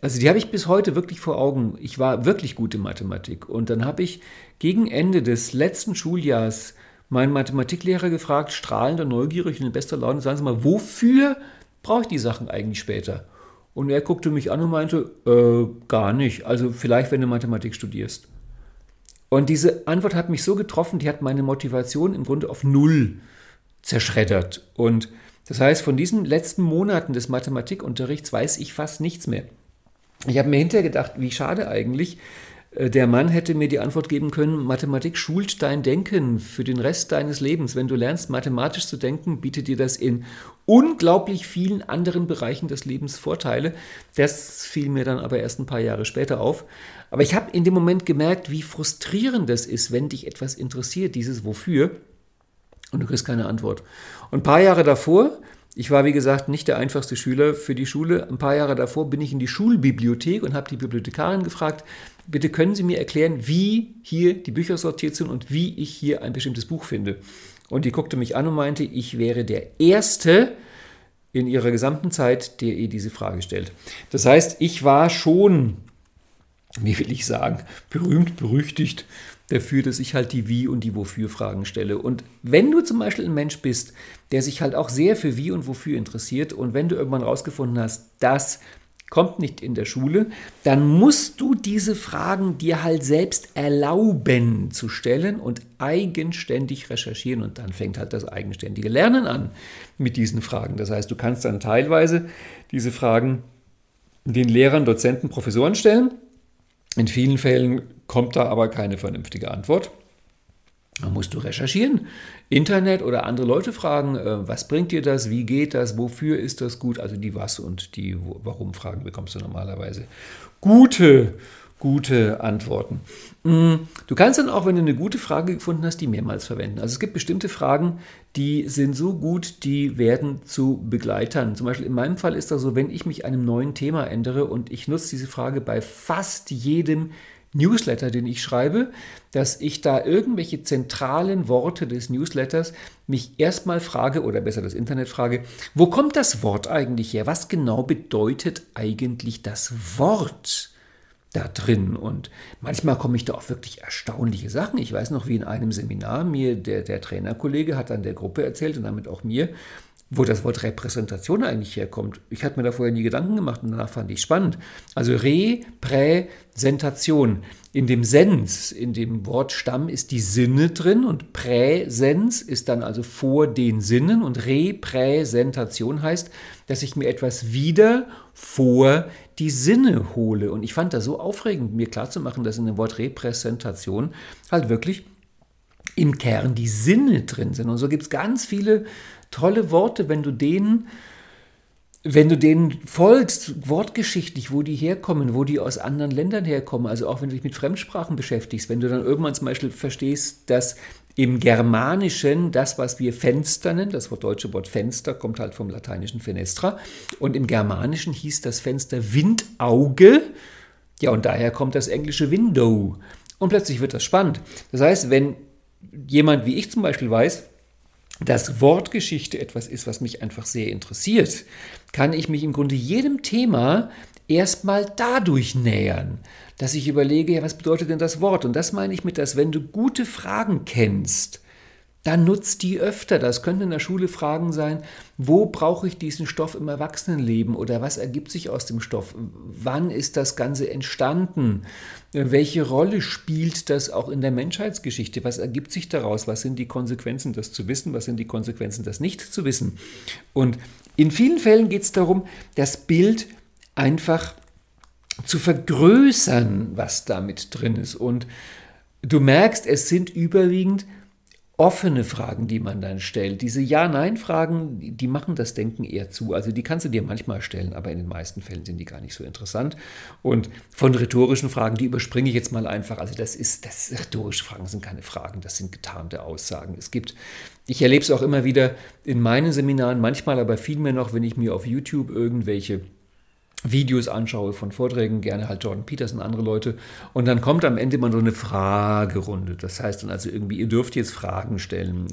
also die habe ich bis heute wirklich vor Augen. Ich war wirklich gut in Mathematik. Und dann habe ich gegen Ende des letzten Schuljahres meinen Mathematiklehrer gefragt, strahlender, neugierig und in bester Laune, sagen Sie mal, wofür brauche ich die Sachen eigentlich später? Und er guckte mich an und meinte, äh, gar nicht. Also vielleicht, wenn du Mathematik studierst. Und diese Antwort hat mich so getroffen, die hat meine Motivation im Grunde auf Null zerschreddert. Und das heißt, von diesen letzten Monaten des Mathematikunterrichts weiß ich fast nichts mehr. Ich habe mir hinterher gedacht, wie schade eigentlich. Äh, der Mann hätte mir die Antwort geben können, Mathematik schult dein Denken für den Rest deines Lebens. Wenn du lernst, mathematisch zu denken, bietet dir das in unglaublich vielen anderen Bereichen des Lebens Vorteile. Das fiel mir dann aber erst ein paar Jahre später auf. Aber ich habe in dem Moment gemerkt, wie frustrierend das ist, wenn dich etwas interessiert, dieses Wofür, und du kriegst keine Antwort. Und ein paar Jahre davor ich war, wie gesagt, nicht der einfachste Schüler für die Schule. Ein paar Jahre davor bin ich in die Schulbibliothek und habe die Bibliothekarin gefragt, bitte können Sie mir erklären, wie hier die Bücher sortiert sind und wie ich hier ein bestimmtes Buch finde. Und die guckte mich an und meinte, ich wäre der Erste in ihrer gesamten Zeit, der ihr diese Frage stellt. Das heißt, ich war schon, wie will ich sagen, berühmt, berüchtigt dafür, dass ich halt die Wie- und die Wofür-Fragen stelle. Und wenn du zum Beispiel ein Mensch bist, der sich halt auch sehr für Wie und Wofür interessiert und wenn du irgendwann rausgefunden hast, das kommt nicht in der Schule, dann musst du diese Fragen dir halt selbst erlauben zu stellen und eigenständig recherchieren und dann fängt halt das eigenständige Lernen an mit diesen Fragen. Das heißt, du kannst dann teilweise diese Fragen den Lehrern, Dozenten, Professoren stellen. In vielen Fällen kommt da aber keine vernünftige Antwort. Dann musst du recherchieren, Internet oder andere Leute fragen, äh, was bringt dir das, wie geht das, wofür ist das gut? Also die Was- und die Warum-Fragen bekommst du normalerweise. Gute, gute Antworten. Mm, du kannst dann auch, wenn du eine gute Frage gefunden hast, die mehrmals verwenden. Also es gibt bestimmte Fragen, die sind so gut, die werden zu Begleitern. Zum Beispiel in meinem Fall ist das so, wenn ich mich einem neuen Thema ändere und ich nutze diese Frage bei fast jedem Newsletter, den ich schreibe, dass ich da irgendwelche zentralen Worte des Newsletters mich erstmal frage oder besser das Internet frage, wo kommt das Wort eigentlich her? Was genau bedeutet eigentlich das Wort? Da drin. Und manchmal komme ich da auch wirklich erstaunliche Sachen. Ich weiß noch, wie in einem Seminar mir der, der Trainerkollege hat dann der Gruppe erzählt und damit auch mir, wo das Wort Repräsentation eigentlich herkommt. Ich hatte mir da vorher nie Gedanken gemacht und danach fand ich spannend. Also Repräsentation. In dem Sens, in dem Wortstamm ist die Sinne drin und Präsens ist dann also vor den Sinnen und Repräsentation heißt, dass ich mir etwas wieder vor die Sinne hole. Und ich fand das so aufregend, mir klarzumachen, dass in dem Wort Repräsentation halt wirklich im Kern die Sinne drin sind. Und so gibt es ganz viele tolle Worte, wenn du denen wenn du denen folgst, wortgeschichtlich, wo die herkommen, wo die aus anderen Ländern herkommen, also auch wenn du dich mit Fremdsprachen beschäftigst, wenn du dann irgendwann zum Beispiel verstehst, dass im Germanischen das, was wir Fenster nennen, das deutsche Wort Fenster kommt halt vom lateinischen Fenestra, und im Germanischen hieß das Fenster Windauge, ja, und daher kommt das englische Window. Und plötzlich wird das spannend. Das heißt, wenn jemand wie ich zum Beispiel weiß, dass Wortgeschichte etwas ist, was mich einfach sehr interessiert, kann ich mich im Grunde jedem Thema erstmal dadurch nähern, dass ich überlege, ja, was bedeutet denn das Wort? Und das meine ich mit, dass wenn du gute Fragen kennst, dann nutzt die öfter. Das könnten in der Schule Fragen sein, wo brauche ich diesen Stoff im Erwachsenenleben oder was ergibt sich aus dem Stoff? Wann ist das Ganze entstanden? Welche Rolle spielt das auch in der Menschheitsgeschichte? Was ergibt sich daraus? Was sind die Konsequenzen, das zu wissen? Was sind die Konsequenzen, das nicht zu wissen? Und in vielen Fällen geht es darum, das Bild einfach zu vergrößern, was damit drin ist. Und du merkst, es sind überwiegend offene Fragen, die man dann stellt. Diese Ja-Nein-Fragen, die machen das Denken eher zu. Also die kannst du dir manchmal stellen, aber in den meisten Fällen sind die gar nicht so interessant. Und von rhetorischen Fragen, die überspringe ich jetzt mal einfach. Also das ist, das rhetorische Fragen sind keine Fragen, das sind getarnte Aussagen. Es gibt, ich erlebe es auch immer wieder in meinen Seminaren, manchmal aber viel mehr noch, wenn ich mir auf YouTube irgendwelche Videos anschaue von Vorträgen, gerne halt Jordan Peterson, andere Leute. Und dann kommt am Ende immer so eine Fragerunde. Das heißt dann also irgendwie, ihr dürft jetzt Fragen stellen.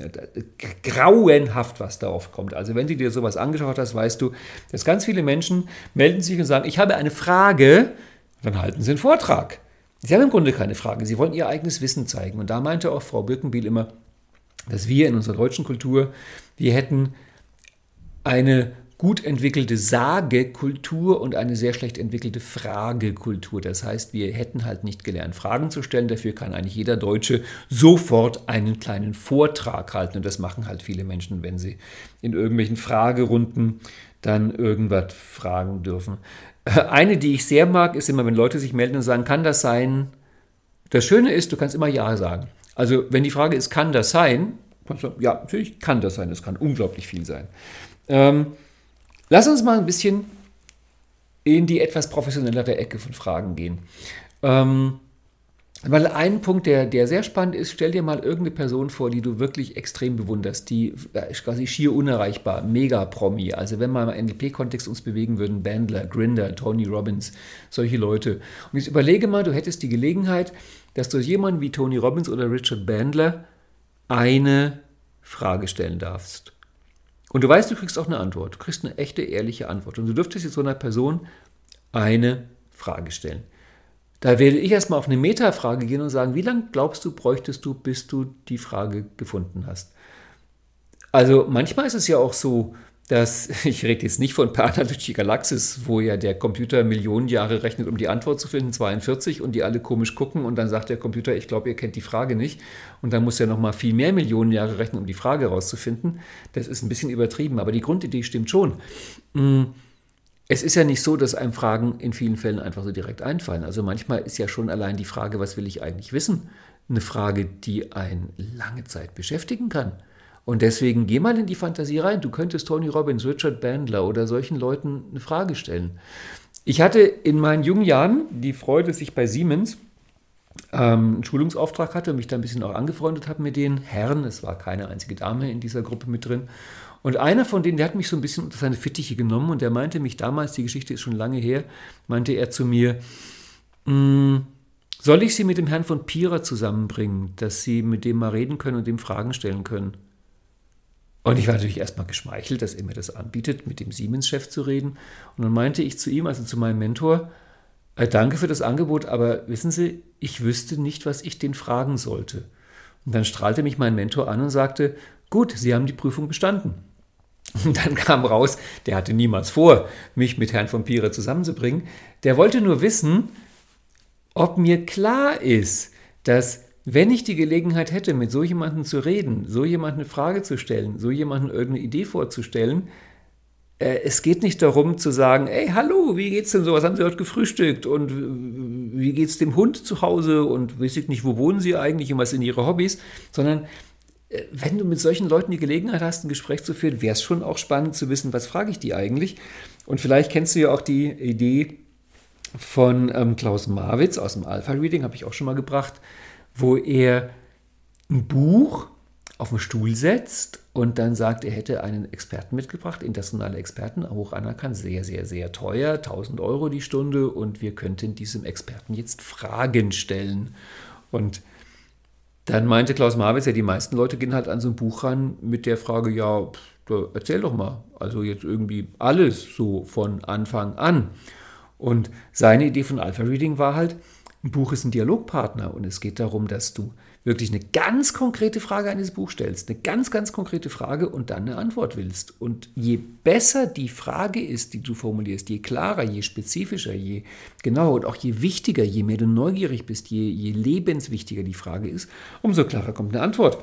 Grauenhaft, was darauf kommt. Also wenn du dir sowas angeschaut hast, weißt du, dass ganz viele Menschen melden sich und sagen, ich habe eine Frage, dann halten sie einen Vortrag. Sie haben im Grunde keine Frage, sie wollen ihr eigenes Wissen zeigen. Und da meinte auch Frau Birkenbiel immer, dass wir in unserer deutschen Kultur, wir hätten eine gut entwickelte Sagekultur und eine sehr schlecht entwickelte Fragekultur. Das heißt, wir hätten halt nicht gelernt, Fragen zu stellen. Dafür kann eigentlich jeder Deutsche sofort einen kleinen Vortrag halten. Und das machen halt viele Menschen, wenn sie in irgendwelchen Fragerunden dann irgendwas fragen dürfen. Eine, die ich sehr mag, ist immer, wenn Leute sich melden und sagen, kann das sein? Das Schöne ist, du kannst immer Ja sagen. Also wenn die Frage ist, kann das sein? Ja, natürlich kann das sein. Das kann unglaublich viel sein. Ähm, Lass uns mal ein bisschen in die etwas professionellere Ecke von Fragen gehen. Ähm, weil ein Punkt, der, der sehr spannend ist, stell dir mal irgendeine Person vor, die du wirklich extrem bewunderst, die ist quasi schier unerreichbar, mega Promi. Also wenn wir im NLP-Kontext uns bewegen würden, Bandler, Grinder, Tony Robbins, solche Leute. Und jetzt überlege mal, du hättest die Gelegenheit, dass du jemanden wie Tony Robbins oder Richard Bandler eine Frage stellen darfst. Und du weißt, du kriegst auch eine Antwort. Du kriegst eine echte, ehrliche Antwort. Und du dürftest jetzt so einer Person eine Frage stellen. Da werde ich erstmal auf eine Metafrage gehen und sagen, wie lange glaubst du, bräuchtest du, bis du die Frage gefunden hast? Also manchmal ist es ja auch so, dass, ich rede jetzt nicht von die Galaxis, wo ja der Computer Millionen Jahre rechnet, um die Antwort zu finden, 42, und die alle komisch gucken und dann sagt der Computer, ich glaube, ihr kennt die Frage nicht. Und dann muss er nochmal viel mehr Millionen Jahre rechnen, um die Frage herauszufinden. Das ist ein bisschen übertrieben, aber die Grundidee stimmt schon. Mm, es ist ja nicht so, dass einem Fragen in vielen Fällen einfach so direkt einfallen. Also manchmal ist ja schon allein die Frage, was will ich eigentlich wissen, eine Frage, die einen lange Zeit beschäftigen kann. Und deswegen geh mal in die Fantasie rein. Du könntest Tony Robbins, Richard Bandler oder solchen Leuten eine Frage stellen. Ich hatte in meinen jungen Jahren die Freude, dass ich bei Siemens ähm, einen Schulungsauftrag hatte und mich da ein bisschen auch angefreundet habe mit den Herren. Es war keine einzige Dame in dieser Gruppe mit drin. Und einer von denen, der hat mich so ein bisschen unter seine Fittiche genommen und der meinte mich damals, die Geschichte ist schon lange her, meinte er zu mir, mm, soll ich Sie mit dem Herrn von Pira zusammenbringen, dass Sie mit dem mal reden können und dem Fragen stellen können? Und ich war natürlich erstmal geschmeichelt, dass er mir das anbietet, mit dem Siemens-Chef zu reden. Und dann meinte ich zu ihm, also zu meinem Mentor, äh, danke für das Angebot, aber wissen Sie, ich wüsste nicht, was ich den fragen sollte. Und dann strahlte mich mein Mentor an und sagte, gut, Sie haben die Prüfung bestanden. Und dann kam raus, der hatte niemals vor, mich mit Herrn von Pire zusammenzubringen. Der wollte nur wissen, ob mir klar ist, dass wenn ich die Gelegenheit hätte, mit so jemandem zu reden, so jemandem eine Frage zu stellen, so jemandem irgendeine Idee vorzustellen, äh, es geht nicht darum zu sagen, ey, hallo, wie geht's denn so? Was haben Sie heute gefrühstückt? Und wie geht es dem Hund zu Hause und weiß ich nicht, wo wohnen sie eigentlich und was sind ihre Hobbys, sondern äh, wenn du mit solchen Leuten die Gelegenheit hast, ein Gespräch zu führen, wäre es schon auch spannend zu wissen, was frage ich die eigentlich. Und vielleicht kennst du ja auch die Idee von ähm, Klaus Marwitz aus dem Alpha Reading, habe ich auch schon mal gebracht, wo er ein Buch auf den Stuhl setzt und dann sagt, er hätte einen Experten mitgebracht, internationale Experten, hoch anerkannt, sehr, sehr, sehr teuer, 1000 Euro die Stunde und wir könnten diesem Experten jetzt Fragen stellen. Und dann meinte Klaus Marwitz, ja, die meisten Leute gehen halt an so ein Buch ran mit der Frage, ja, erzähl doch mal, also jetzt irgendwie alles so von Anfang an. Und seine Idee von Alpha Reading war halt, ein Buch ist ein Dialogpartner und es geht darum, dass du wirklich eine ganz konkrete Frage an dieses Buch stellst, eine ganz, ganz konkrete Frage und dann eine Antwort willst. Und je besser die Frage ist, die du formulierst, je klarer, je spezifischer, je genauer und auch je wichtiger, je mehr du neugierig bist, je, je lebenswichtiger die Frage ist, umso klarer kommt eine Antwort.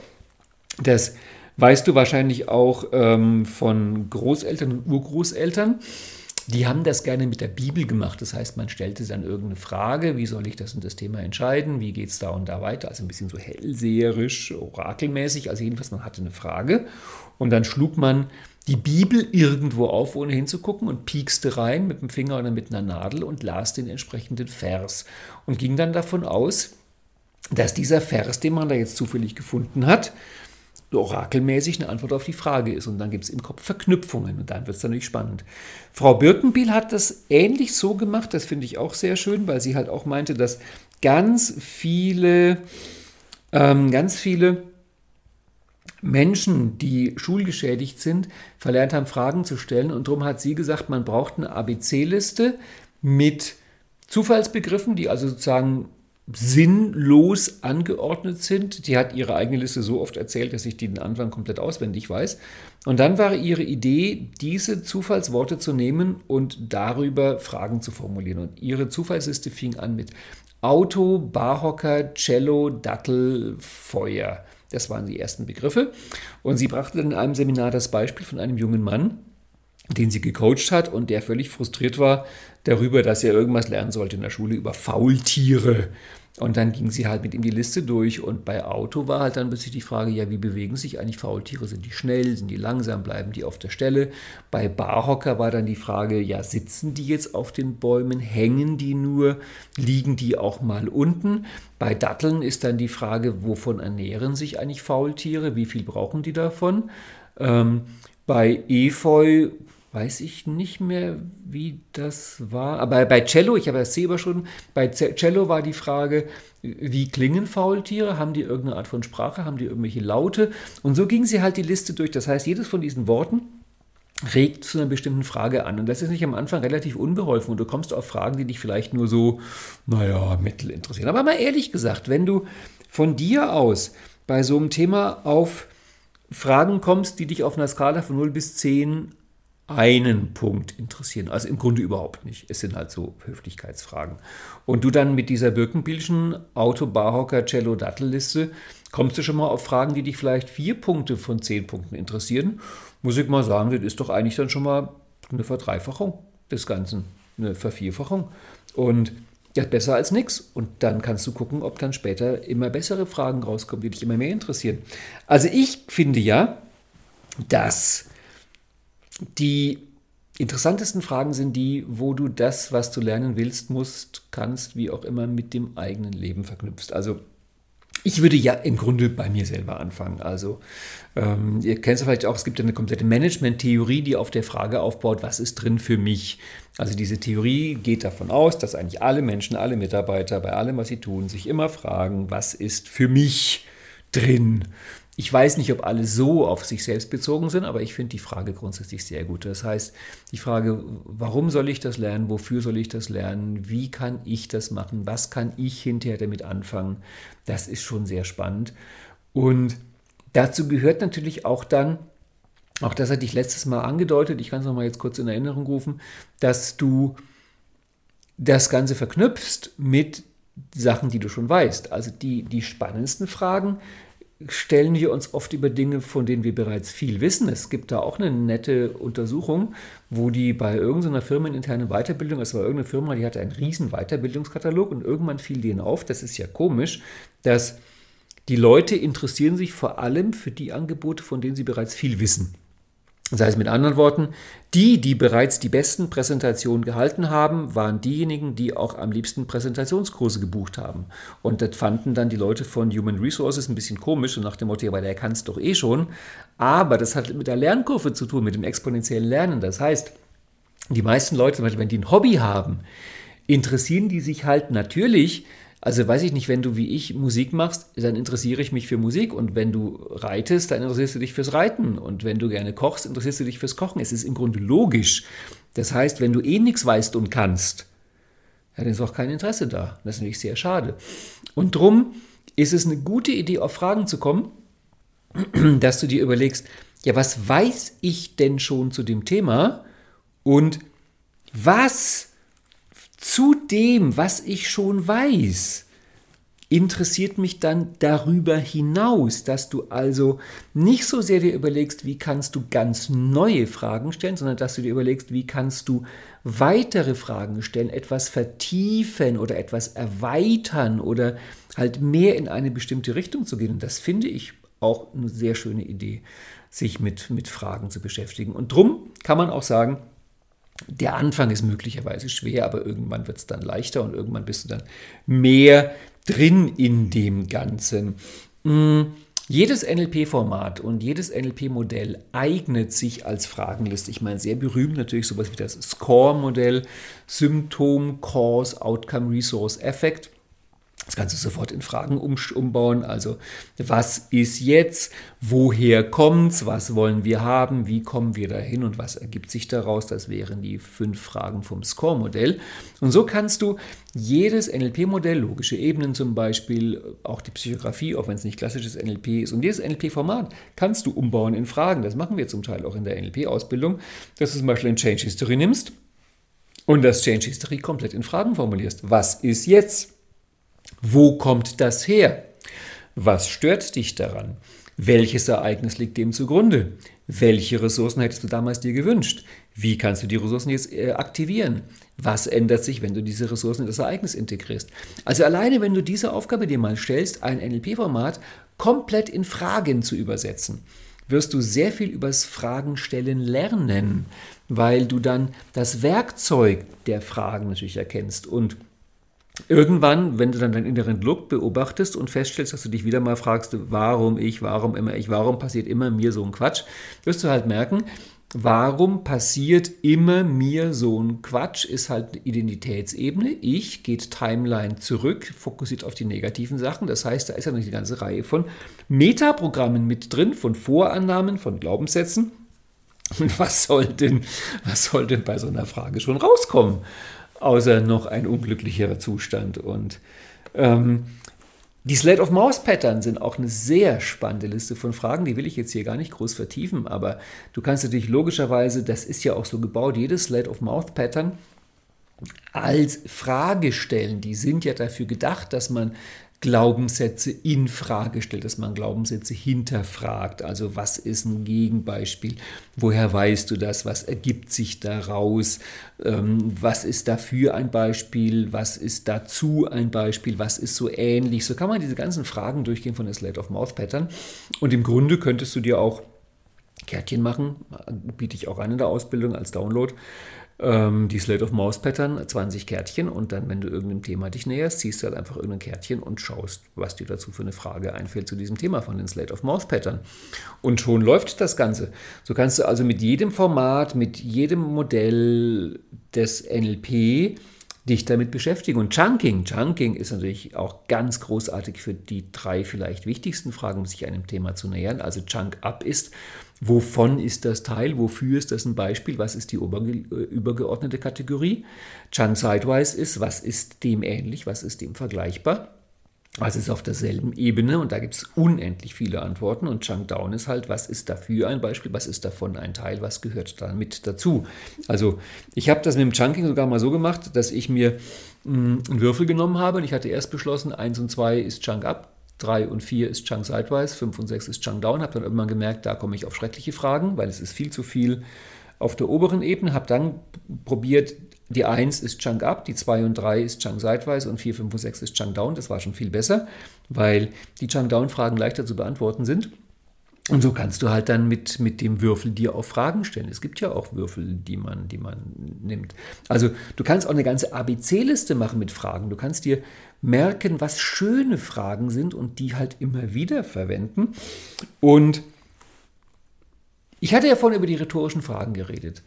Das weißt du wahrscheinlich auch ähm, von Großeltern und Urgroßeltern. Die haben das gerne mit der Bibel gemacht. Das heißt, man stellte dann irgendeine Frage, wie soll ich das und das Thema entscheiden, wie geht es da und da weiter. Also ein bisschen so hellseherisch, orakelmäßig. Also jedenfalls, man hatte eine Frage und dann schlug man die Bibel irgendwo auf, ohne hinzugucken und piekste rein mit dem Finger oder mit einer Nadel und las den entsprechenden Vers und ging dann davon aus, dass dieser Vers, den man da jetzt zufällig gefunden hat, orakelmäßig eine Antwort auf die Frage ist. Und dann gibt es im Kopf Verknüpfungen und dann wird es natürlich spannend. Frau Birkenbiel hat das ähnlich so gemacht, das finde ich auch sehr schön, weil sie halt auch meinte, dass ganz viele, ähm, ganz viele Menschen, die schulgeschädigt sind, verlernt haben, Fragen zu stellen. Und darum hat sie gesagt, man braucht eine ABC-Liste mit Zufallsbegriffen, die also sozusagen sinnlos angeordnet sind. Die hat ihre eigene Liste so oft erzählt, dass ich den Anfang komplett auswendig weiß. Und dann war ihre Idee, diese Zufallsworte zu nehmen und darüber Fragen zu formulieren. Und ihre Zufallsliste fing an mit Auto, Barhocker, Cello, Dattel, Feuer. Das waren die ersten Begriffe. Und sie brachte dann in einem Seminar das Beispiel von einem jungen Mann, den sie gecoacht hat und der völlig frustriert war darüber, dass er irgendwas lernen sollte in der Schule über Faultiere. Und dann ging sie halt mit ihm die Liste durch und bei Auto war halt dann plötzlich die Frage, ja, wie bewegen sich eigentlich Faultiere? Sind die schnell, sind die langsam, bleiben die auf der Stelle? Bei Barhocker war dann die Frage, ja, sitzen die jetzt auf den Bäumen, hängen die nur, liegen die auch mal unten? Bei Datteln ist dann die Frage, wovon ernähren sich eigentlich Faultiere? Wie viel brauchen die davon? Ähm, bei Efeu weiß ich nicht mehr, wie das war. Aber bei Cello, ich habe das selber schon, bei Cello war die Frage, wie klingen Faultiere? Haben die irgendeine Art von Sprache? Haben die irgendwelche Laute? Und so ging sie halt die Liste durch. Das heißt, jedes von diesen Worten regt zu einer bestimmten Frage an. Und das ist nicht am Anfang relativ unbeholfen. Und du kommst auf Fragen, die dich vielleicht nur so, naja, mittel interessieren. Aber mal ehrlich gesagt, wenn du von dir aus bei so einem Thema auf Fragen kommst, die dich auf einer Skala von 0 bis 10 einen Punkt interessieren. Also im Grunde überhaupt nicht. Es sind halt so Höflichkeitsfragen. Und du dann mit dieser Birkenbildchen Auto, Barhocker, Cello, Dattelliste kommst du schon mal auf Fragen, die dich vielleicht vier Punkte von zehn Punkten interessieren. Muss ich mal sagen, das ist doch eigentlich dann schon mal eine Verdreifachung des Ganzen, eine Vervierfachung. Und ja, besser als nichts. Und dann kannst du gucken, ob dann später immer bessere Fragen rauskommen, die dich immer mehr interessieren. Also ich finde ja, dass die interessantesten Fragen sind die, wo du das, was du lernen willst, musst, kannst, wie auch immer, mit dem eigenen Leben verknüpfst. Also ich würde ja im Grunde bei mir selber anfangen. Also ähm, ihr kennt es vielleicht auch, es gibt eine komplette Management-Theorie, die auf der Frage aufbaut, was ist drin für mich? Also diese Theorie geht davon aus, dass eigentlich alle Menschen, alle Mitarbeiter bei allem, was sie tun, sich immer fragen, was ist für mich drin? Ich weiß nicht, ob alle so auf sich selbst bezogen sind, aber ich finde die Frage grundsätzlich sehr gut. Das heißt, die Frage, warum soll ich das lernen, wofür soll ich das lernen, wie kann ich das machen, was kann ich hinterher damit anfangen, das ist schon sehr spannend. Und dazu gehört natürlich auch dann, auch das hatte ich letztes Mal angedeutet, ich kann es nochmal jetzt kurz in Erinnerung rufen, dass du das Ganze verknüpfst mit Sachen, die du schon weißt. Also die, die spannendsten Fragen stellen wir uns oft über Dinge, von denen wir bereits viel wissen. Es gibt da auch eine nette Untersuchung, wo die bei irgendeiner firmeninternen Weiterbildung, es war irgendeine Firma, die hatte einen riesen Weiterbildungskatalog und irgendwann fiel denen auf, das ist ja komisch, dass die Leute interessieren sich vor allem für die Angebote, von denen sie bereits viel wissen. Das heißt mit anderen Worten, die, die bereits die besten Präsentationen gehalten haben, waren diejenigen, die auch am liebsten Präsentationskurse gebucht haben. Und das fanden dann die Leute von Human Resources ein bisschen komisch und nach dem Motto, ja, weil der kann es doch eh schon. Aber das hat mit der Lernkurve zu tun, mit dem exponentiellen Lernen. Das heißt, die meisten Leute, wenn die ein Hobby haben, interessieren die sich halt natürlich also weiß ich nicht, wenn du wie ich Musik machst, dann interessiere ich mich für Musik und wenn du reitest, dann interessierst du dich fürs Reiten und wenn du gerne kochst, interessierst du dich fürs Kochen. Es ist im Grunde logisch. Das heißt, wenn du eh nichts weißt und kannst, ja, dann ist auch kein Interesse da. Das ist natürlich sehr schade. Und drum ist es eine gute Idee, auf Fragen zu kommen, dass du dir überlegst, ja, was weiß ich denn schon zu dem Thema und was zu dem, was ich schon weiß, interessiert mich dann darüber hinaus, dass du also nicht so sehr dir überlegst, wie kannst du ganz neue Fragen stellen, sondern dass du dir überlegst, wie kannst du weitere Fragen stellen, etwas vertiefen oder etwas erweitern oder halt mehr in eine bestimmte Richtung zu gehen. Und das finde ich auch eine sehr schöne Idee, sich mit, mit Fragen zu beschäftigen. Und drum kann man auch sagen, der Anfang ist möglicherweise schwer, aber irgendwann wird es dann leichter und irgendwann bist du dann mehr drin in dem Ganzen. Hm, jedes NLP-Format und jedes NLP-Modell eignet sich als Fragenliste. Ich meine, sehr berühmt natürlich sowas wie das SCORE-Modell, Symptom, Cause, Outcome, Resource, Effect. Das kannst du sofort in Fragen umbauen. Also, was ist jetzt? Woher kommt's? Was wollen wir haben? Wie kommen wir dahin? Und was ergibt sich daraus? Das wären die fünf Fragen vom Score-Modell. Und so kannst du jedes NLP-Modell, logische Ebenen zum Beispiel, auch die Psychografie, auch wenn es nicht klassisches NLP ist, und jedes NLP-Format kannst du umbauen in Fragen. Das machen wir zum Teil auch in der NLP-Ausbildung, dass du zum Beispiel ein Change History nimmst und das Change History komplett in Fragen formulierst. Was ist jetzt? Wo kommt das her? Was stört dich daran? Welches Ereignis liegt dem zugrunde? Welche Ressourcen hättest du damals dir gewünscht? Wie kannst du die Ressourcen jetzt äh, aktivieren? Was ändert sich, wenn du diese Ressourcen in das Ereignis integrierst? Also alleine, wenn du diese Aufgabe dir mal stellst, ein NLP-Format komplett in Fragen zu übersetzen, wirst du sehr viel übers Fragenstellen lernen, weil du dann das Werkzeug der Fragen natürlich erkennst und Irgendwann, wenn du dann deinen inneren Look beobachtest und feststellst, dass du dich wieder mal fragst, warum ich, warum immer ich, warum passiert immer mir so ein Quatsch, wirst du halt merken, warum passiert immer mir so ein Quatsch, ist halt Identitätsebene. Ich geht Timeline zurück, fokussiert auf die negativen Sachen. Das heißt, da ist ja noch eine ganze Reihe von Metaprogrammen mit drin, von Vorannahmen, von Glaubenssätzen. Und was soll denn, was soll denn bei so einer Frage schon rauskommen? Außer noch ein unglücklicherer Zustand. Und ähm, die Slate of Mouse Pattern sind auch eine sehr spannende Liste von Fragen, die will ich jetzt hier gar nicht groß vertiefen, aber du kannst natürlich logischerweise, das ist ja auch so gebaut, jedes Slate of Mouth Pattern als Frage stellen. Die sind ja dafür gedacht, dass man Glaubenssätze in Frage stellt, dass man Glaubenssätze hinterfragt. Also was ist ein Gegenbeispiel? Woher weißt du das? Was ergibt sich daraus? Ähm, was ist dafür ein Beispiel? Was ist dazu ein Beispiel? Was ist so ähnlich? So kann man diese ganzen Fragen durchgehen von der Slate of Mouth Pattern. Und im Grunde könntest du dir auch Kärtchen machen, biete ich auch an in der Ausbildung als Download ähm, die Slate of Mouse Pattern, 20 Kärtchen und dann, wenn du irgendeinem Thema dich näherst, ziehst du halt einfach irgendein Kärtchen und schaust, was dir dazu für eine Frage einfällt zu diesem Thema von den Slate of Mouse Pattern. Und schon läuft das Ganze. So kannst du also mit jedem Format, mit jedem Modell des NLP dich damit beschäftigen. Und Chunking, Chunking ist natürlich auch ganz großartig für die drei vielleicht wichtigsten Fragen, um sich einem Thema zu nähern. Also Chunk Up ist, wovon ist das Teil, wofür ist das ein Beispiel, was ist die übergeordnete Kategorie. Chunk Sidewise ist, was ist dem ähnlich, was ist dem vergleichbar. Was ist auf derselben Ebene? Und da gibt es unendlich viele Antworten. Und Chunk Down ist halt, was ist dafür ein Beispiel, was ist davon ein Teil, was gehört da mit dazu? Also ich habe das mit dem Chunking sogar mal so gemacht, dass ich mir mh, hm, einen Würfel genommen habe und ich hatte erst beschlossen, 1 und 2 ist Chunk Up, 3 und 4 ist Chunk Sideways, 5 und 6 ist Chunk Down. Habe dann irgendwann gemerkt, da komme ich auf schreckliche Fragen, weil es ist viel zu viel auf der oberen Ebene. Habe dann probiert, die 1 ist Chunk Up, die 2 und 3 ist Chunk Sideways und 4, 5 und 6 ist Chunk Down. Das war schon viel besser, weil die Chunk Down Fragen leichter zu beantworten sind. Und so kannst du halt dann mit, mit dem Würfel dir auch Fragen stellen. Es gibt ja auch Würfel, die man, die man nimmt. Also du kannst auch eine ganze ABC-Liste machen mit Fragen. Du kannst dir merken, was schöne Fragen sind und die halt immer wieder verwenden. Und ich hatte ja vorhin über die rhetorischen Fragen geredet.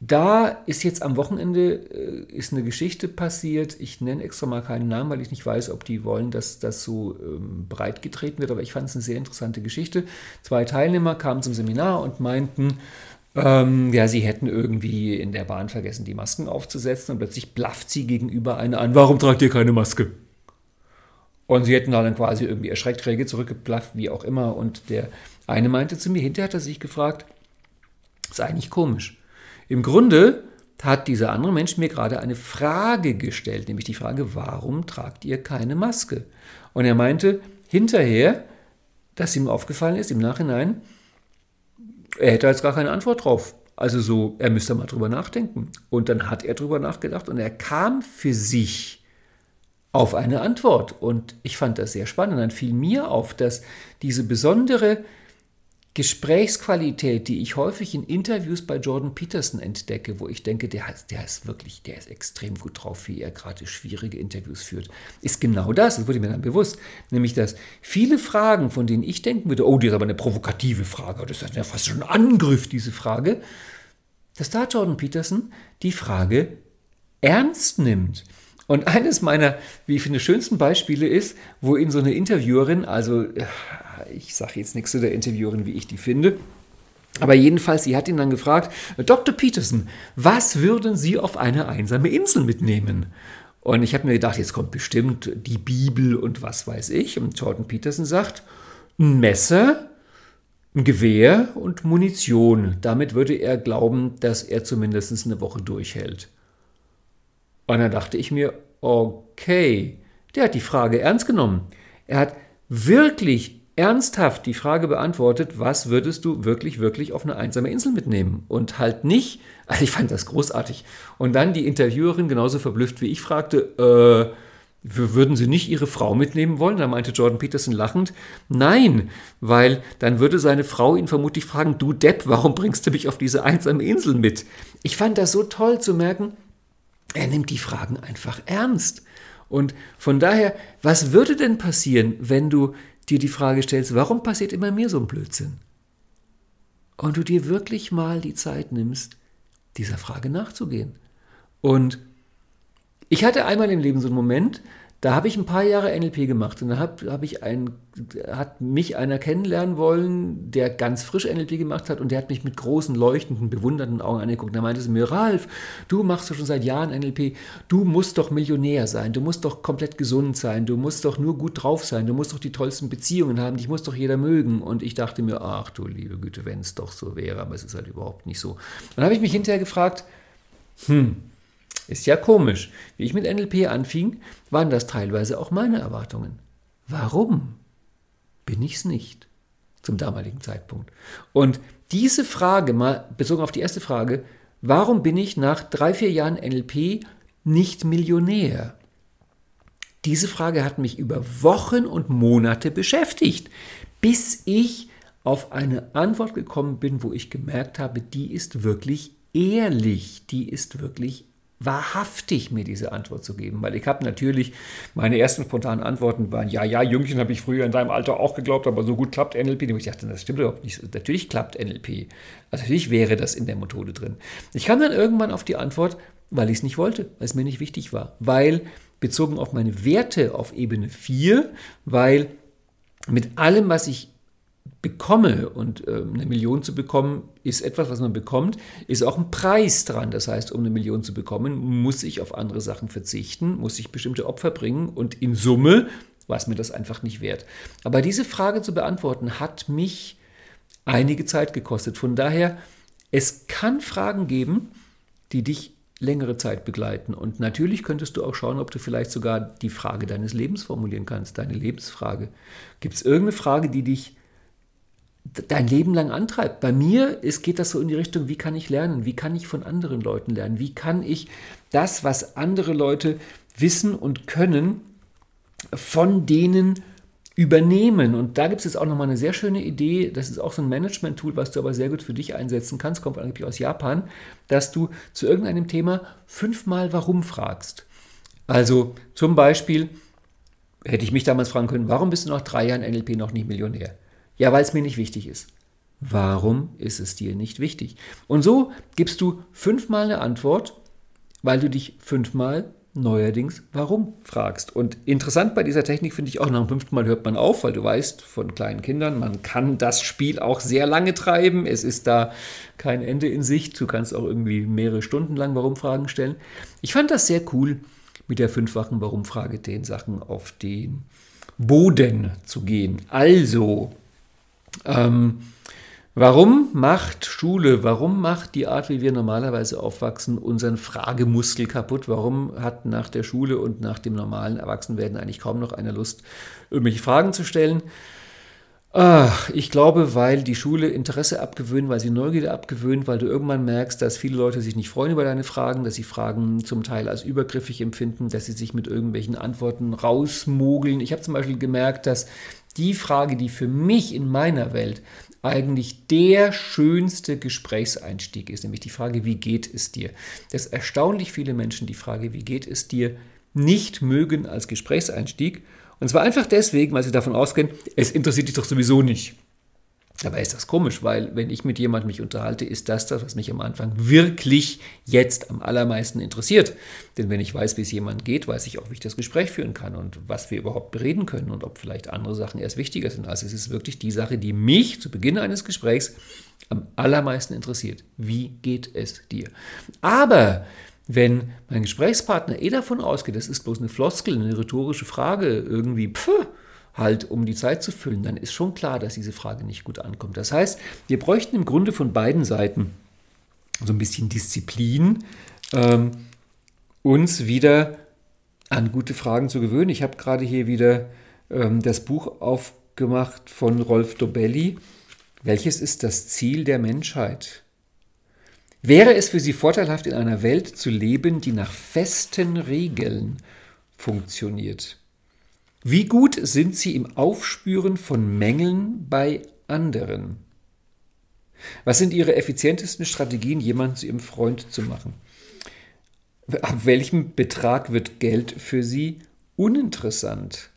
Da ist jetzt am Wochenende äh, ist eine Geschichte passiert. Ich nenne extra mal keinen Namen, weil ich nicht weiß, ob die wollen, dass das so ähm, breit getreten wird. Aber ich fand es eine sehr interessante Geschichte. Zwei Teilnehmer kamen zum Seminar und meinten, ähm, ja, sie hätten irgendwie in der Bahn vergessen, die Masken aufzusetzen und plötzlich blafft sie gegenüber einer an, warum tragt ihr keine Maske? Und sie hätten dann quasi irgendwie erschreckt Träge zurückgeblafft, wie auch immer. Und der eine meinte zu mir, hinterher hat er sich gefragt, ist eigentlich komisch. Im Grunde hat dieser andere Mensch mir gerade eine Frage gestellt, nämlich die Frage, warum tragt ihr keine Maske? Und er meinte hinterher, dass ihm aufgefallen ist, im Nachhinein, er hätte jetzt gar keine Antwort drauf. Also so, er müsste mal drüber nachdenken. Und dann hat er drüber nachgedacht und er kam für sich auf eine Antwort. Und ich fand das sehr spannend. Dann fiel mir auf, dass diese besondere Gesprächsqualität, die ich häufig in Interviews bei Jordan Peterson entdecke, wo ich denke, der, der ist wirklich, der ist extrem gut drauf, wie er gerade schwierige Interviews führt, ist genau das, das wurde mir dann bewusst, nämlich dass viele Fragen, von denen ich denken würde, oh, die ist aber eine provokative Frage, das ist ja fast schon ein Angriff, diese Frage, dass da Jordan Peterson die Frage ernst nimmt. Und eines meiner, wie ich finde, schönsten Beispiele ist, wo ihn so eine Interviewerin, also ich sage jetzt nichts zu der Interviewerin, wie ich die finde, aber jedenfalls, sie hat ihn dann gefragt, Dr. Peterson, was würden Sie auf eine einsame Insel mitnehmen? Und ich habe mir gedacht, jetzt kommt bestimmt die Bibel und was weiß ich. Und Jordan Peterson sagt, ein Messer, ein Gewehr und Munition. Damit würde er glauben, dass er zumindest eine Woche durchhält. Und dann dachte ich mir, okay, der hat die Frage ernst genommen. Er hat wirklich ernsthaft die Frage beantwortet, was würdest du wirklich, wirklich auf eine einsame Insel mitnehmen? Und halt nicht, also ich fand das großartig. Und dann die Interviewerin genauso verblüfft wie ich fragte, äh, würden Sie nicht Ihre Frau mitnehmen wollen? Da meinte Jordan Peterson lachend, nein, weil dann würde seine Frau ihn vermutlich fragen, du Depp, warum bringst du mich auf diese einsame Insel mit? Ich fand das so toll zu merken, er nimmt die Fragen einfach ernst. Und von daher, was würde denn passieren, wenn du dir die Frage stellst, warum passiert immer mir so ein Blödsinn? Und du dir wirklich mal die Zeit nimmst, dieser Frage nachzugehen. Und ich hatte einmal im Leben so einen Moment, da habe ich ein paar Jahre NLP gemacht und da habe hab ich einen, hat mich einer kennenlernen wollen, der ganz frisch NLP gemacht hat und der hat mich mit großen, leuchtenden, bewundernden Augen angeguckt. Da meinte sie mir, Ralf, du machst doch schon seit Jahren NLP, du musst doch Millionär sein, du musst doch komplett gesund sein, du musst doch nur gut drauf sein, du musst doch die tollsten Beziehungen haben, dich muss doch jeder mögen. Und ich dachte mir, ach du liebe Güte, wenn es doch so wäre, aber es ist halt überhaupt nicht so. Dann habe ich mich hinterher gefragt, hm, ist ja komisch. Wie ich mit NLP anfing, waren das teilweise auch meine Erwartungen. Warum bin ich es nicht zum damaligen Zeitpunkt? Und diese Frage, mal bezogen auf die erste Frage, warum bin ich nach drei, vier Jahren NLP nicht Millionär? Diese Frage hat mich über Wochen und Monate beschäftigt, bis ich auf eine Antwort gekommen bin, wo ich gemerkt habe, die ist wirklich ehrlich, die ist wirklich wahrhaftig mir diese Antwort zu geben, weil ich habe natürlich, meine ersten spontanen Antworten waren, ja, ja, Jüngchen habe ich früher in deinem Alter auch geglaubt, aber so gut klappt NLP. Und ich dachte, das stimmt überhaupt nicht. Natürlich klappt NLP. Also natürlich wäre das in der Methode drin. Ich kam dann irgendwann auf die Antwort, weil ich es nicht wollte, weil es mir nicht wichtig war, weil bezogen auf meine Werte auf Ebene 4, weil mit allem, was ich bekomme und äh, eine Million zu bekommen, ist etwas, was man bekommt, ist auch ein Preis dran. Das heißt, um eine Million zu bekommen, muss ich auf andere Sachen verzichten, muss ich bestimmte Opfer bringen und in Summe war es mir das einfach nicht wert. Aber diese Frage zu beantworten hat mich einige Zeit gekostet. Von daher, es kann Fragen geben, die dich längere Zeit begleiten. Und natürlich könntest du auch schauen, ob du vielleicht sogar die Frage deines Lebens formulieren kannst, deine Lebensfrage. Gibt es irgendeine Frage, die dich dein Leben lang antreibt? Bei mir ist, geht das so in die Richtung, wie kann ich lernen? Wie kann ich von anderen Leuten lernen? Wie kann ich das, was andere Leute wissen und können, von denen übernehmen. Und da gibt es jetzt auch nochmal eine sehr schöne Idee. Das ist auch so ein Management-Tool, was du aber sehr gut für dich einsetzen kannst. Kommt eigentlich aus Japan, dass du zu irgendeinem Thema fünfmal Warum fragst. Also zum Beispiel hätte ich mich damals fragen können, warum bist du nach drei Jahren NLP noch nicht Millionär? Ja, weil es mir nicht wichtig ist. Warum ist es dir nicht wichtig? Und so gibst du fünfmal eine Antwort, weil du dich fünfmal neuerdings warum fragst. Und interessant bei dieser Technik finde ich auch, nach dem fünften Mal hört man auf, weil du weißt von kleinen Kindern, man kann das Spiel auch sehr lange treiben. Es ist da kein Ende in Sicht. Du kannst auch irgendwie mehrere Stunden lang Warum-Fragen stellen. Ich fand das sehr cool, mit der fünffachen Warum-Frage den Sachen auf den Boden zu gehen. Also, ähm, Warum macht Schule, warum macht die Art, wie wir normalerweise aufwachsen, unseren Fragemuskel kaputt? Warum hat nach der Schule und nach dem normalen Erwachsenwerden eigentlich kaum noch einer Lust, irgendwelche Fragen zu stellen? Ach, ich glaube, weil die Schule Interesse abgewöhnt, weil sie Neugierde abgewöhnt, weil du irgendwann merkst, dass viele Leute sich nicht freuen über deine Fragen, dass sie Fragen zum Teil als übergriffig empfinden, dass sie sich mit irgendwelchen Antworten rausmogeln. Ich habe zum Beispiel gemerkt, dass die Frage, die für mich in meiner Welt eigentlich der schönste Gesprächseinstieg ist, nämlich die Frage, wie geht es dir? Dass erstaunlich viele Menschen die Frage, wie geht es dir, nicht mögen als Gesprächseinstieg. Und zwar einfach deswegen, weil sie davon ausgehen, es interessiert dich doch sowieso nicht. Dabei ist das komisch, weil wenn ich mit jemandem mich unterhalte, ist das das, was mich am Anfang wirklich jetzt am allermeisten interessiert. Denn wenn ich weiß, wie es jemand geht, weiß ich auch, wie ich das Gespräch führen kann und was wir überhaupt bereden können und ob vielleicht andere Sachen erst wichtiger sind. Also es ist wirklich die Sache, die mich zu Beginn eines Gesprächs am allermeisten interessiert. Wie geht es dir? Aber wenn mein Gesprächspartner eh davon ausgeht, das ist bloß eine Floskel, eine rhetorische Frage, irgendwie, pff, halt, um die Zeit zu füllen, dann ist schon klar, dass diese Frage nicht gut ankommt. Das heißt, wir bräuchten im Grunde von beiden Seiten so ein bisschen Disziplin, ähm, uns wieder an gute Fragen zu gewöhnen. Ich habe gerade hier wieder ähm, das Buch aufgemacht von Rolf Dobelli. Welches ist das Ziel der Menschheit? Wäre es für Sie vorteilhaft, in einer Welt zu leben, die nach festen Regeln funktioniert? Wie gut sind Sie im Aufspüren von Mängeln bei anderen? Was sind Ihre effizientesten Strategien, jemanden zu Ihrem Freund zu machen? Ab welchem Betrag wird Geld für Sie uninteressant?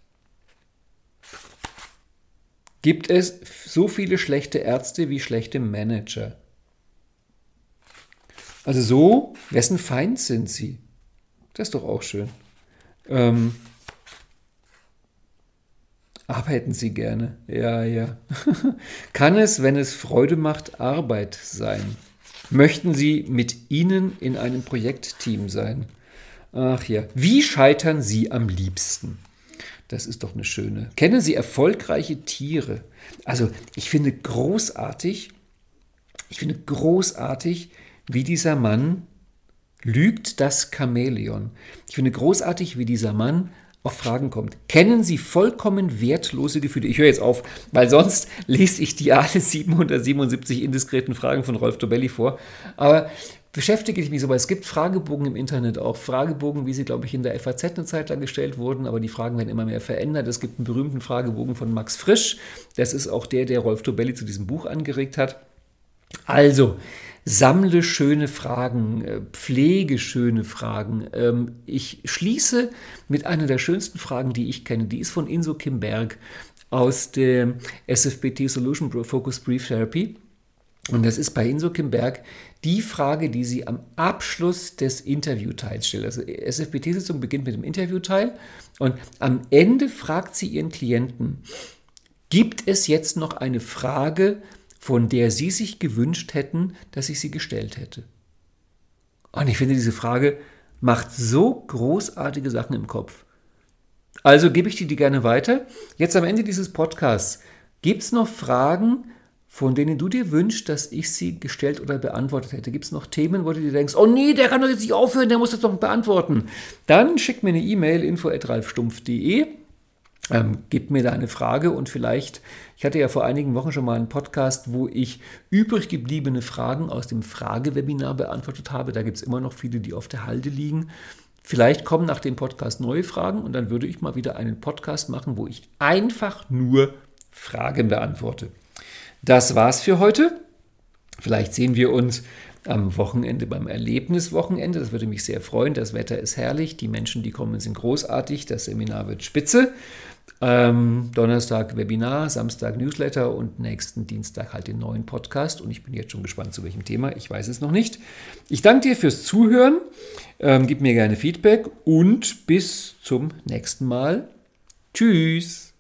Gibt es so viele schlechte Ärzte wie schlechte Manager? Also so, wessen Feind sind Sie? Das ist doch auch schön. Ähm, Arbeiten Sie gerne. Ja, ja. Kann es, wenn es Freude macht, Arbeit sein? Möchten Sie mit Ihnen in einem Projektteam sein? Ach ja. Wie scheitern Sie am liebsten? Das ist doch eine schöne. Kennen Sie erfolgreiche Tiere? Also, ich finde großartig, ich finde großartig, wie dieser Mann lügt das Chamäleon. Ich finde großartig, wie dieser Mann auf Fragen kommt. Kennen Sie vollkommen wertlose Gefühle? Ich höre jetzt auf, weil sonst lese ich die alle 777 indiskreten Fragen von Rolf Dobelli vor. Aber beschäftige ich mich so, weil es gibt Fragebogen im Internet auch. Fragebogen, wie sie, glaube ich, in der FAZ eine Zeit lang gestellt wurden, aber die Fragen werden immer mehr verändert. Es gibt einen berühmten Fragebogen von Max Frisch. Das ist auch der, der Rolf Dobelli zu diesem Buch angeregt hat. Also, sammle schöne Fragen, äh, pflege schöne Fragen. Ähm, ich schließe mit einer der schönsten Fragen, die ich kenne. Die ist von Inso Kim Berg aus der SFBT Solution Focus Brief Therapy. Und das ist bei Inso Kim Berg die Frage, die sie am Abschluss des Interviewteils stellt. Also SFBT-Sitzung beginnt mit dem Interviewteil und am Ende fragt sie ihren Klienten, gibt es jetzt noch eine Frage, von der Sie sich gewünscht hätten, dass ich sie gestellt hätte? Und ich finde, diese Frage macht so großartige Sachen im Kopf. Also gebe ich dir die gerne weiter. Jetzt am Ende dieses Podcasts, gibt es noch Fragen, von denen du dir wünschst, dass ich sie gestellt oder beantwortet hätte. Gibt es noch Themen, wo du dir denkst, oh nee, der kann doch jetzt nicht aufhören, der muss das doch beantworten. Dann schick mir eine E-Mail info.ralfstumpf.de ähm, gib mir da eine Frage und vielleicht, ich hatte ja vor einigen Wochen schon mal einen Podcast, wo ich übrig gebliebene Fragen aus dem Fragewebinar beantwortet habe. Da gibt es immer noch viele, die auf der Halde liegen. Vielleicht kommen nach dem Podcast neue Fragen und dann würde ich mal wieder einen Podcast machen, wo ich einfach nur Fragen beantworte. Das war's für heute. Vielleicht sehen wir uns am Wochenende beim Erlebniswochenende. Das würde mich sehr freuen. Das Wetter ist herrlich, die Menschen, die kommen, sind großartig, das Seminar wird spitze. Ähm, Donnerstag Webinar, Samstag Newsletter und nächsten Dienstag halt den neuen Podcast. Und ich bin jetzt schon gespannt, zu welchem Thema. Ich weiß es noch nicht. Ich danke dir fürs Zuhören. Ähm, gib mir gerne Feedback und bis zum nächsten Mal. Tschüss.